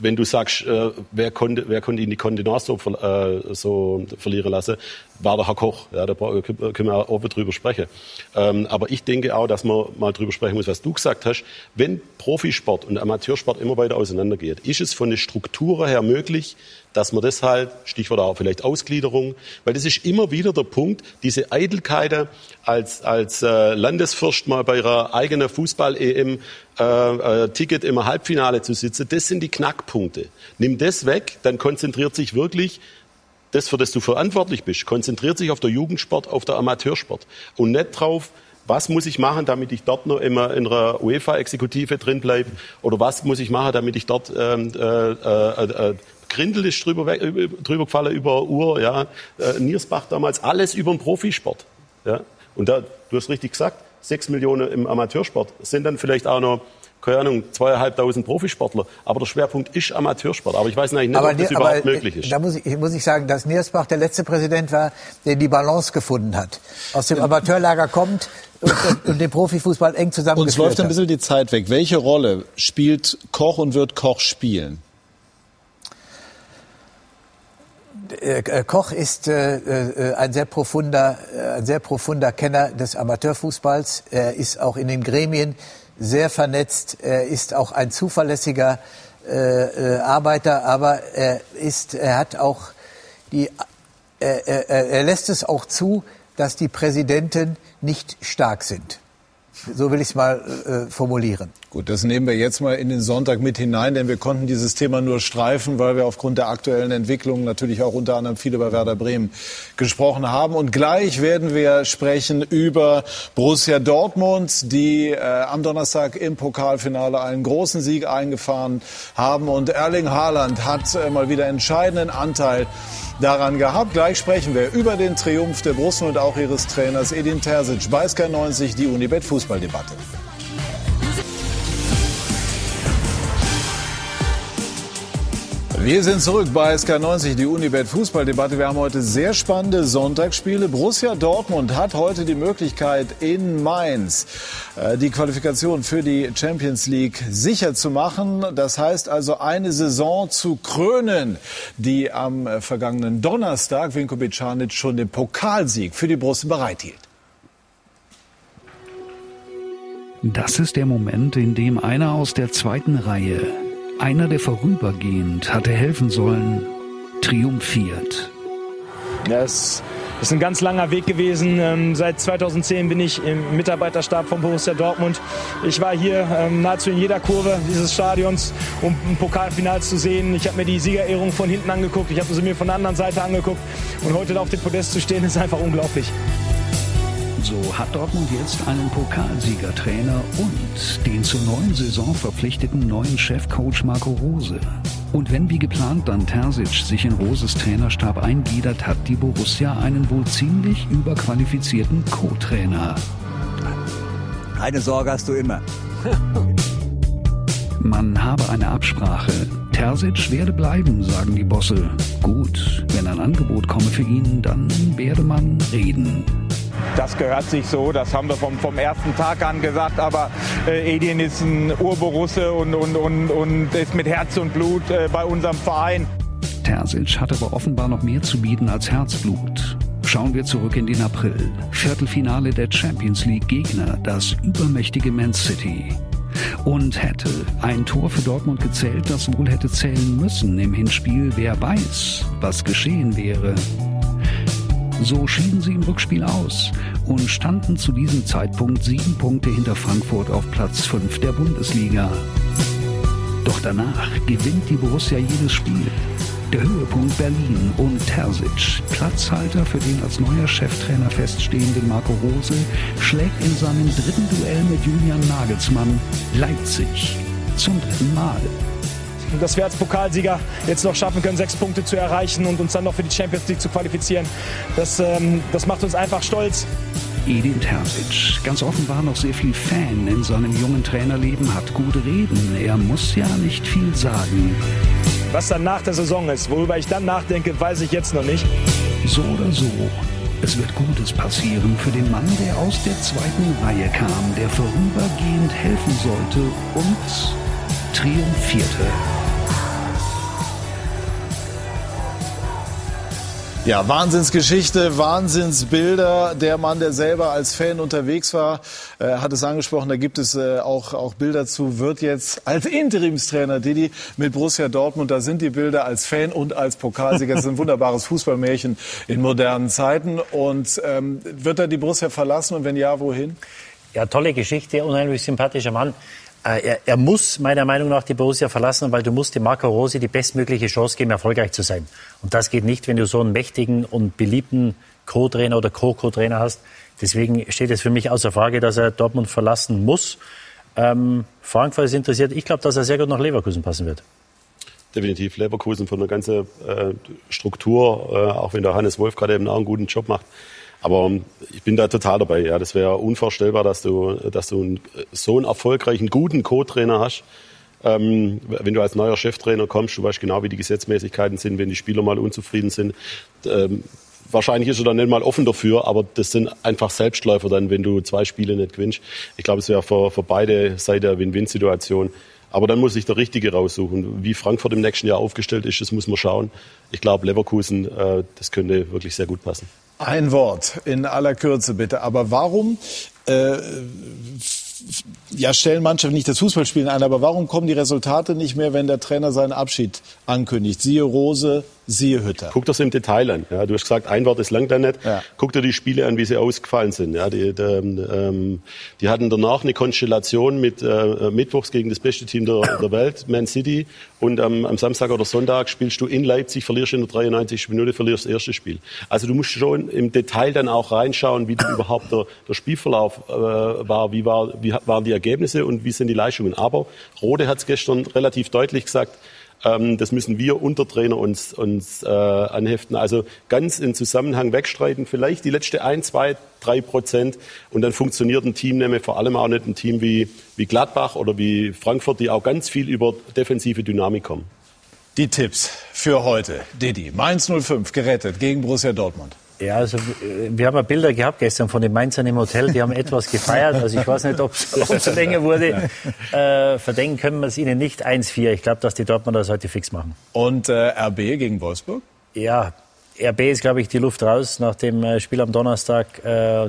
wenn du sagst, äh, wer, konnte, wer konnte ihn die Kontenance so, äh, so verlieren lassen, war der Herr Koch. Ja, da können wir auch drüber sprechen. Ähm, aber ich denke auch, dass man mal drüber sprechen muss, was du gesagt hast. Wenn Profisport und Amateursport immer weiter auseinandergeht, ist es von der Struktur her möglich, dass man das halt, Stichwort auch vielleicht Ausgliederung, weil das ist immer wieder der Punkt, diese Eitelkeit als, als äh, Landesfürst mal bei ihrer eigenen Fußball-EM äh, äh, Ticket im Halbfinale zu sitzen, das sind die Knackpunkte. Nimm das weg, dann konzentriert sich wirklich das, für das du verantwortlich bist, konzentriert sich auf der Jugendsport, auf der Amateursport und nicht drauf, was muss ich machen, damit ich dort noch immer in einer UEFA-Exekutive drin bleibe? Oder was muss ich machen, damit ich dort ähm, äh, äh, äh, Grindel ist drüber, drüber gefallen über Uhr, ja, äh, Niersbach damals, alles über den Profisport. Ja. Und da, du hast richtig gesagt, sechs Millionen im Amateursport sind dann vielleicht auch noch keine Ahnung, zweieinhalbtausend Profisportler. Aber der Schwerpunkt ist Amateursport. Aber ich weiß nicht, aber, ob das überhaupt möglich ist. Da muss ich, muss ich sagen, dass Niersbach der letzte Präsident war, der die Balance gefunden hat. Aus dem Amateurlager kommt und, und den Profifußball eng zusammen Uns läuft ein bisschen die Zeit weg. Welche Rolle spielt Koch und wird Koch spielen? Äh, äh, Koch ist äh, äh, ein sehr profunder, ein sehr profunder Kenner des Amateurfußballs. Er ist auch in den Gremien sehr vernetzt. Er ist auch ein zuverlässiger äh, Arbeiter, aber er ist, er hat auch die, er, er, er lässt es auch zu, dass die Präsidenten nicht stark sind. So will ich es mal äh, formulieren. Gut, das nehmen wir jetzt mal in den Sonntag mit hinein, denn wir konnten dieses Thema nur streifen, weil wir aufgrund der aktuellen Entwicklung natürlich auch unter anderem viel über Werder Bremen gesprochen haben. Und gleich werden wir sprechen über Borussia Dortmund, die äh, am Donnerstag im Pokalfinale einen großen Sieg eingefahren haben. Und Erling Haaland hat äh, mal wieder entscheidenden Anteil daran gehabt. Gleich sprechen wir über den Triumph der Borussen und auch ihres Trainers Edin Terzic bei Sky 90, die Unibet Fußballdebatte. Wir sind zurück bei SK90, die Unibet Fußballdebatte. Wir haben heute sehr spannende Sonntagsspiele. Borussia Dortmund hat heute die Möglichkeit in Mainz äh, die Qualifikation für die Champions League sicher zu machen. Das heißt also eine Saison zu krönen, die am äh, vergangenen Donnerstag Vinko Bicanic schon den Pokalsieg für die Borussen bereithielt. Das ist der Moment, in dem einer aus der zweiten Reihe einer, der vorübergehend hatte helfen sollen, triumphiert. Ja, es ist ein ganz langer Weg gewesen. Ähm, seit 2010 bin ich im Mitarbeiterstab von Borussia Dortmund. Ich war hier ähm, nahezu in jeder Kurve dieses Stadions, um ein Pokalfinal zu sehen. Ich habe mir die Siegerehrung von hinten angeguckt. Ich habe sie mir von der anderen Seite angeguckt. Und heute auf dem Podest zu stehen, ist einfach unglaublich. So hat Dortmund jetzt einen Pokalsiegertrainer und den zur neuen Saison verpflichteten neuen Chefcoach Marco Rose. Und wenn wie geplant dann Terzic sich in Roses Trainerstab eingliedert, hat die Borussia einen wohl ziemlich überqualifizierten Co-Trainer. Eine Sorge hast du immer. Man habe eine Absprache. Terzic werde bleiben, sagen die Bosse. Gut, wenn ein Angebot komme für ihn, dann werde man reden. Das gehört sich so, das haben wir vom, vom ersten Tag an gesagt, aber äh, Edin ist ein Urborusse und, und, und, und ist mit Herz und Blut äh, bei unserem Verein. Terzic hat aber offenbar noch mehr zu bieten als Herzblut. Schauen wir zurück in den April. Viertelfinale der Champions League Gegner, das übermächtige Man City. Und hätte ein Tor für Dortmund gezählt, das wohl hätte zählen müssen im Hinspiel, wer weiß, was geschehen wäre. So schieden sie im Rückspiel aus und standen zu diesem Zeitpunkt sieben Punkte hinter Frankfurt auf Platz 5 der Bundesliga. Doch danach gewinnt die Borussia jedes Spiel. Der Höhepunkt Berlin und Terzic, Platzhalter für den als neuer Cheftrainer feststehenden Marco Rose, schlägt in seinem dritten Duell mit Julian Nagelsmann Leipzig zum dritten Mal dass wir als Pokalsieger jetzt noch schaffen können, sechs Punkte zu erreichen und uns dann noch für die Champions League zu qualifizieren. Das, ähm, das macht uns einfach stolz. Edin Terzic, ganz offenbar noch sehr viel Fan in seinem jungen Trainerleben, hat gut reden. Er muss ja nicht viel sagen. Was dann nach der Saison ist, worüber ich dann nachdenke, weiß ich jetzt noch nicht. So oder so, es wird Gutes passieren für den Mann, der aus der zweiten Reihe kam, der vorübergehend helfen sollte und triumphierte. Ja, Wahnsinnsgeschichte, Wahnsinnsbilder. Der Mann, der selber als Fan unterwegs war, äh, hat es angesprochen. Da gibt es äh, auch, auch Bilder zu. Wird jetzt als Interimstrainer Didi mit Borussia Dortmund. Da sind die Bilder als Fan und als Pokalsieger. Das ist ein wunderbares Fußballmärchen in modernen Zeiten. Und ähm, wird er die Borussia verlassen? Und wenn ja, wohin? Ja, tolle Geschichte, unheimlich sympathischer Mann. Äh, er, er, muss meiner Meinung nach die Borussia verlassen, weil du musst dem Marco Rose die bestmögliche Chance geben, erfolgreich zu sein. Und das geht nicht, wenn du so einen mächtigen und beliebten Co-Trainer oder Co-Co-Trainer hast. Deswegen steht es für mich außer Frage, dass er Dortmund verlassen muss. Ähm, Frankfurt ist interessiert. Ich glaube, dass er sehr gut nach Leverkusen passen wird. Definitiv Leverkusen von der ganzen äh, Struktur, äh, auch wenn der Hannes Wolf gerade eben auch einen guten Job macht. Aber ich bin da total dabei. Ja, das wäre unvorstellbar, dass du, dass du einen, so einen erfolgreichen, guten Co-Trainer hast. Ähm, wenn du als neuer Cheftrainer kommst, du weißt genau, wie die Gesetzmäßigkeiten sind, wenn die Spieler mal unzufrieden sind. Ähm, wahrscheinlich ist er dann nicht mal offen dafür, aber das sind einfach Selbstläufer dann, wenn du zwei Spiele nicht gewinnst. Ich glaube, es wäre für, für beide Seiten eine Win-Win-Situation. Aber dann muss sich der Richtige raussuchen. Wie Frankfurt im nächsten Jahr aufgestellt ist, das muss man schauen. Ich glaube, Leverkusen, äh, das könnte wirklich sehr gut passen. Ein Wort in aller Kürze bitte. Aber warum äh, ja, stellen Mannschaften nicht das Fußballspielen ein, aber warum kommen die Resultate nicht mehr, wenn der Trainer seinen Abschied ankündigt? Siehe Rose, siehe Hütter. Guck das im Detail an. Ja, du hast gesagt, ein Wort ist lang da nicht. Ja. Guck dir die Spiele an, wie sie ausgefallen sind. Ja, die, die, ähm, die hatten danach eine Konstellation mit äh, Mittwochs gegen das beste Team der, der Welt, Man City. Und ähm, am Samstag oder Sonntag spielst du in Leipzig, verlierst in der 93. Minute, verlierst das erste Spiel. Also du musst schon im Detail dann auch reinschauen, wie überhaupt der, der Spielverlauf äh, war, wie, war, wie waren die Ergebnisse und wie sind die Leistungen. Aber Rode hat es gestern relativ deutlich gesagt, ähm, das müssen wir Untertrainer uns, uns äh, anheften. Also ganz in Zusammenhang wegstreiten, vielleicht die letzte ein, zwei, drei Prozent und dann funktioniert ein Team nämlich vor allem auch nicht ein Team wie, wie Gladbach oder wie Frankfurt, die auch ganz viel über defensive Dynamik kommen. Die Tipps für heute. Didi, Mainz 05 gerettet gegen Borussia Dortmund. Ja, also wir haben ja Bilder gehabt gestern von den Mainzern im Hotel, die haben etwas gefeiert. Also ich weiß nicht, ob es länger wurde. Äh, verdenken können wir es ihnen nicht 1-4. Ich glaube, dass die Dortmunder das heute fix machen. Und äh, RB gegen Wolfsburg? Ja, RB ist, glaube ich, die Luft raus nach dem äh, Spiel am Donnerstag. Äh,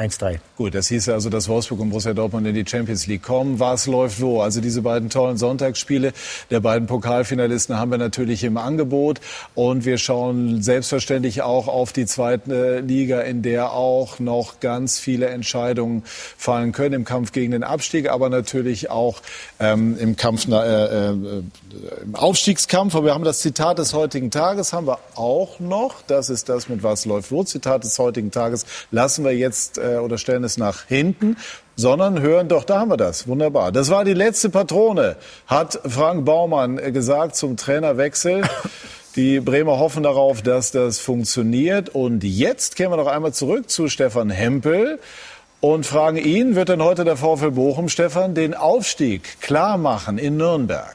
1-3. Gut, das hieß also, dass Wolfsburg und Borussia Dortmund in die Champions League kommen. Was läuft wo? Also diese beiden tollen Sonntagsspiele der beiden Pokalfinalisten haben wir natürlich im Angebot. Und wir schauen selbstverständlich auch auf die zweite Liga, in der auch noch ganz viele Entscheidungen fallen können im Kampf gegen den Abstieg, aber natürlich auch ähm, im Kampf, äh, äh, im Aufstiegskampf. Aber wir haben das Zitat des heutigen Tages, haben wir auch noch. Das ist das mit was läuft wo. Zitat des heutigen Tages lassen wir jetzt äh, oder stellen es nach hinten, sondern hören, doch, da haben wir das. Wunderbar. Das war die letzte Patrone, hat Frank Baumann äh, gesagt zum Trainerwechsel. Die Bremer hoffen darauf, dass das funktioniert. Und jetzt kehren wir noch einmal zurück zu Stefan Hempel und fragen ihn, wird denn heute der VfL Bochum, Stefan, den Aufstieg klar machen in Nürnberg?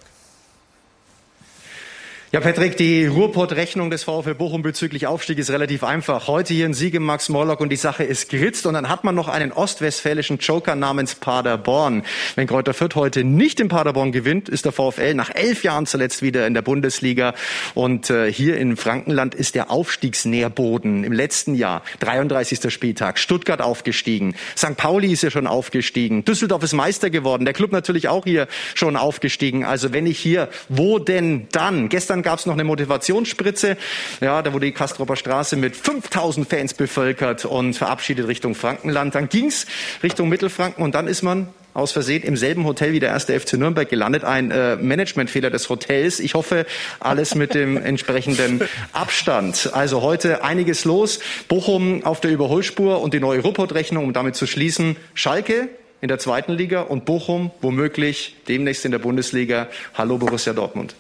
Ja, Patrick, die Ruhrpott-Rechnung des VfL Bochum bezüglich Aufstieg ist relativ einfach. Heute hier ein Sieg im Max Morlock und die Sache ist geritzt. Und dann hat man noch einen ostwestfälischen Joker namens Paderborn. Wenn Kräuter Fürth heute nicht in Paderborn gewinnt, ist der VfL nach elf Jahren zuletzt wieder in der Bundesliga. Und äh, hier in Frankenland ist der Aufstiegsnährboden im letzten Jahr, 33. Spieltag, Stuttgart aufgestiegen. St. Pauli ist ja schon aufgestiegen. Düsseldorf ist Meister geworden. Der Club natürlich auch hier schon aufgestiegen. Also wenn ich hier, wo denn dann? Gestern gab es noch eine Motivationsspritze. Ja, da wurde die Kastropper Straße mit 5000 Fans bevölkert und verabschiedet Richtung Frankenland. Dann ging's Richtung Mittelfranken und dann ist man aus Versehen im selben Hotel wie der erste FC Nürnberg gelandet. Ein äh, Managementfehler des Hotels. Ich hoffe, alles mit dem entsprechenden Abstand. Also heute einiges los. Bochum auf der Überholspur und die neue Ruppert-Rechnung, um damit zu schließen. Schalke in der zweiten Liga und Bochum womöglich demnächst in der Bundesliga. Hallo Borussia Dortmund.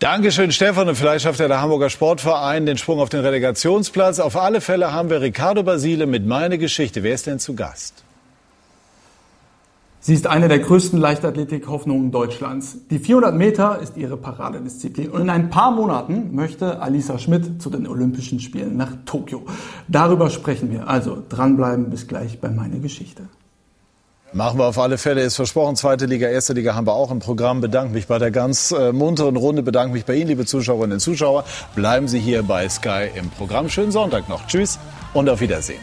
Dankeschön, Stefan. Und vielleicht schafft ja der Hamburger Sportverein den Sprung auf den Relegationsplatz. Auf alle Fälle haben wir Ricardo Basile mit Meine Geschichte. Wer ist denn zu Gast? Sie ist eine der größten Leichtathletik-Hoffnungen Deutschlands. Die 400 Meter ist ihre Paradedisziplin. Und in ein paar Monaten möchte Alisa Schmidt zu den Olympischen Spielen nach Tokio. Darüber sprechen wir. Also dranbleiben, bis gleich bei Meine Geschichte. Machen wir auf alle Fälle, ist versprochen. Zweite Liga, erste Liga haben wir auch im Programm. Bedanke mich bei der ganz äh, munteren Runde. Bedanke mich bei Ihnen, liebe Zuschauerinnen und Zuschauer. Bleiben Sie hier bei Sky im Programm. Schönen Sonntag noch. Tschüss und auf Wiedersehen.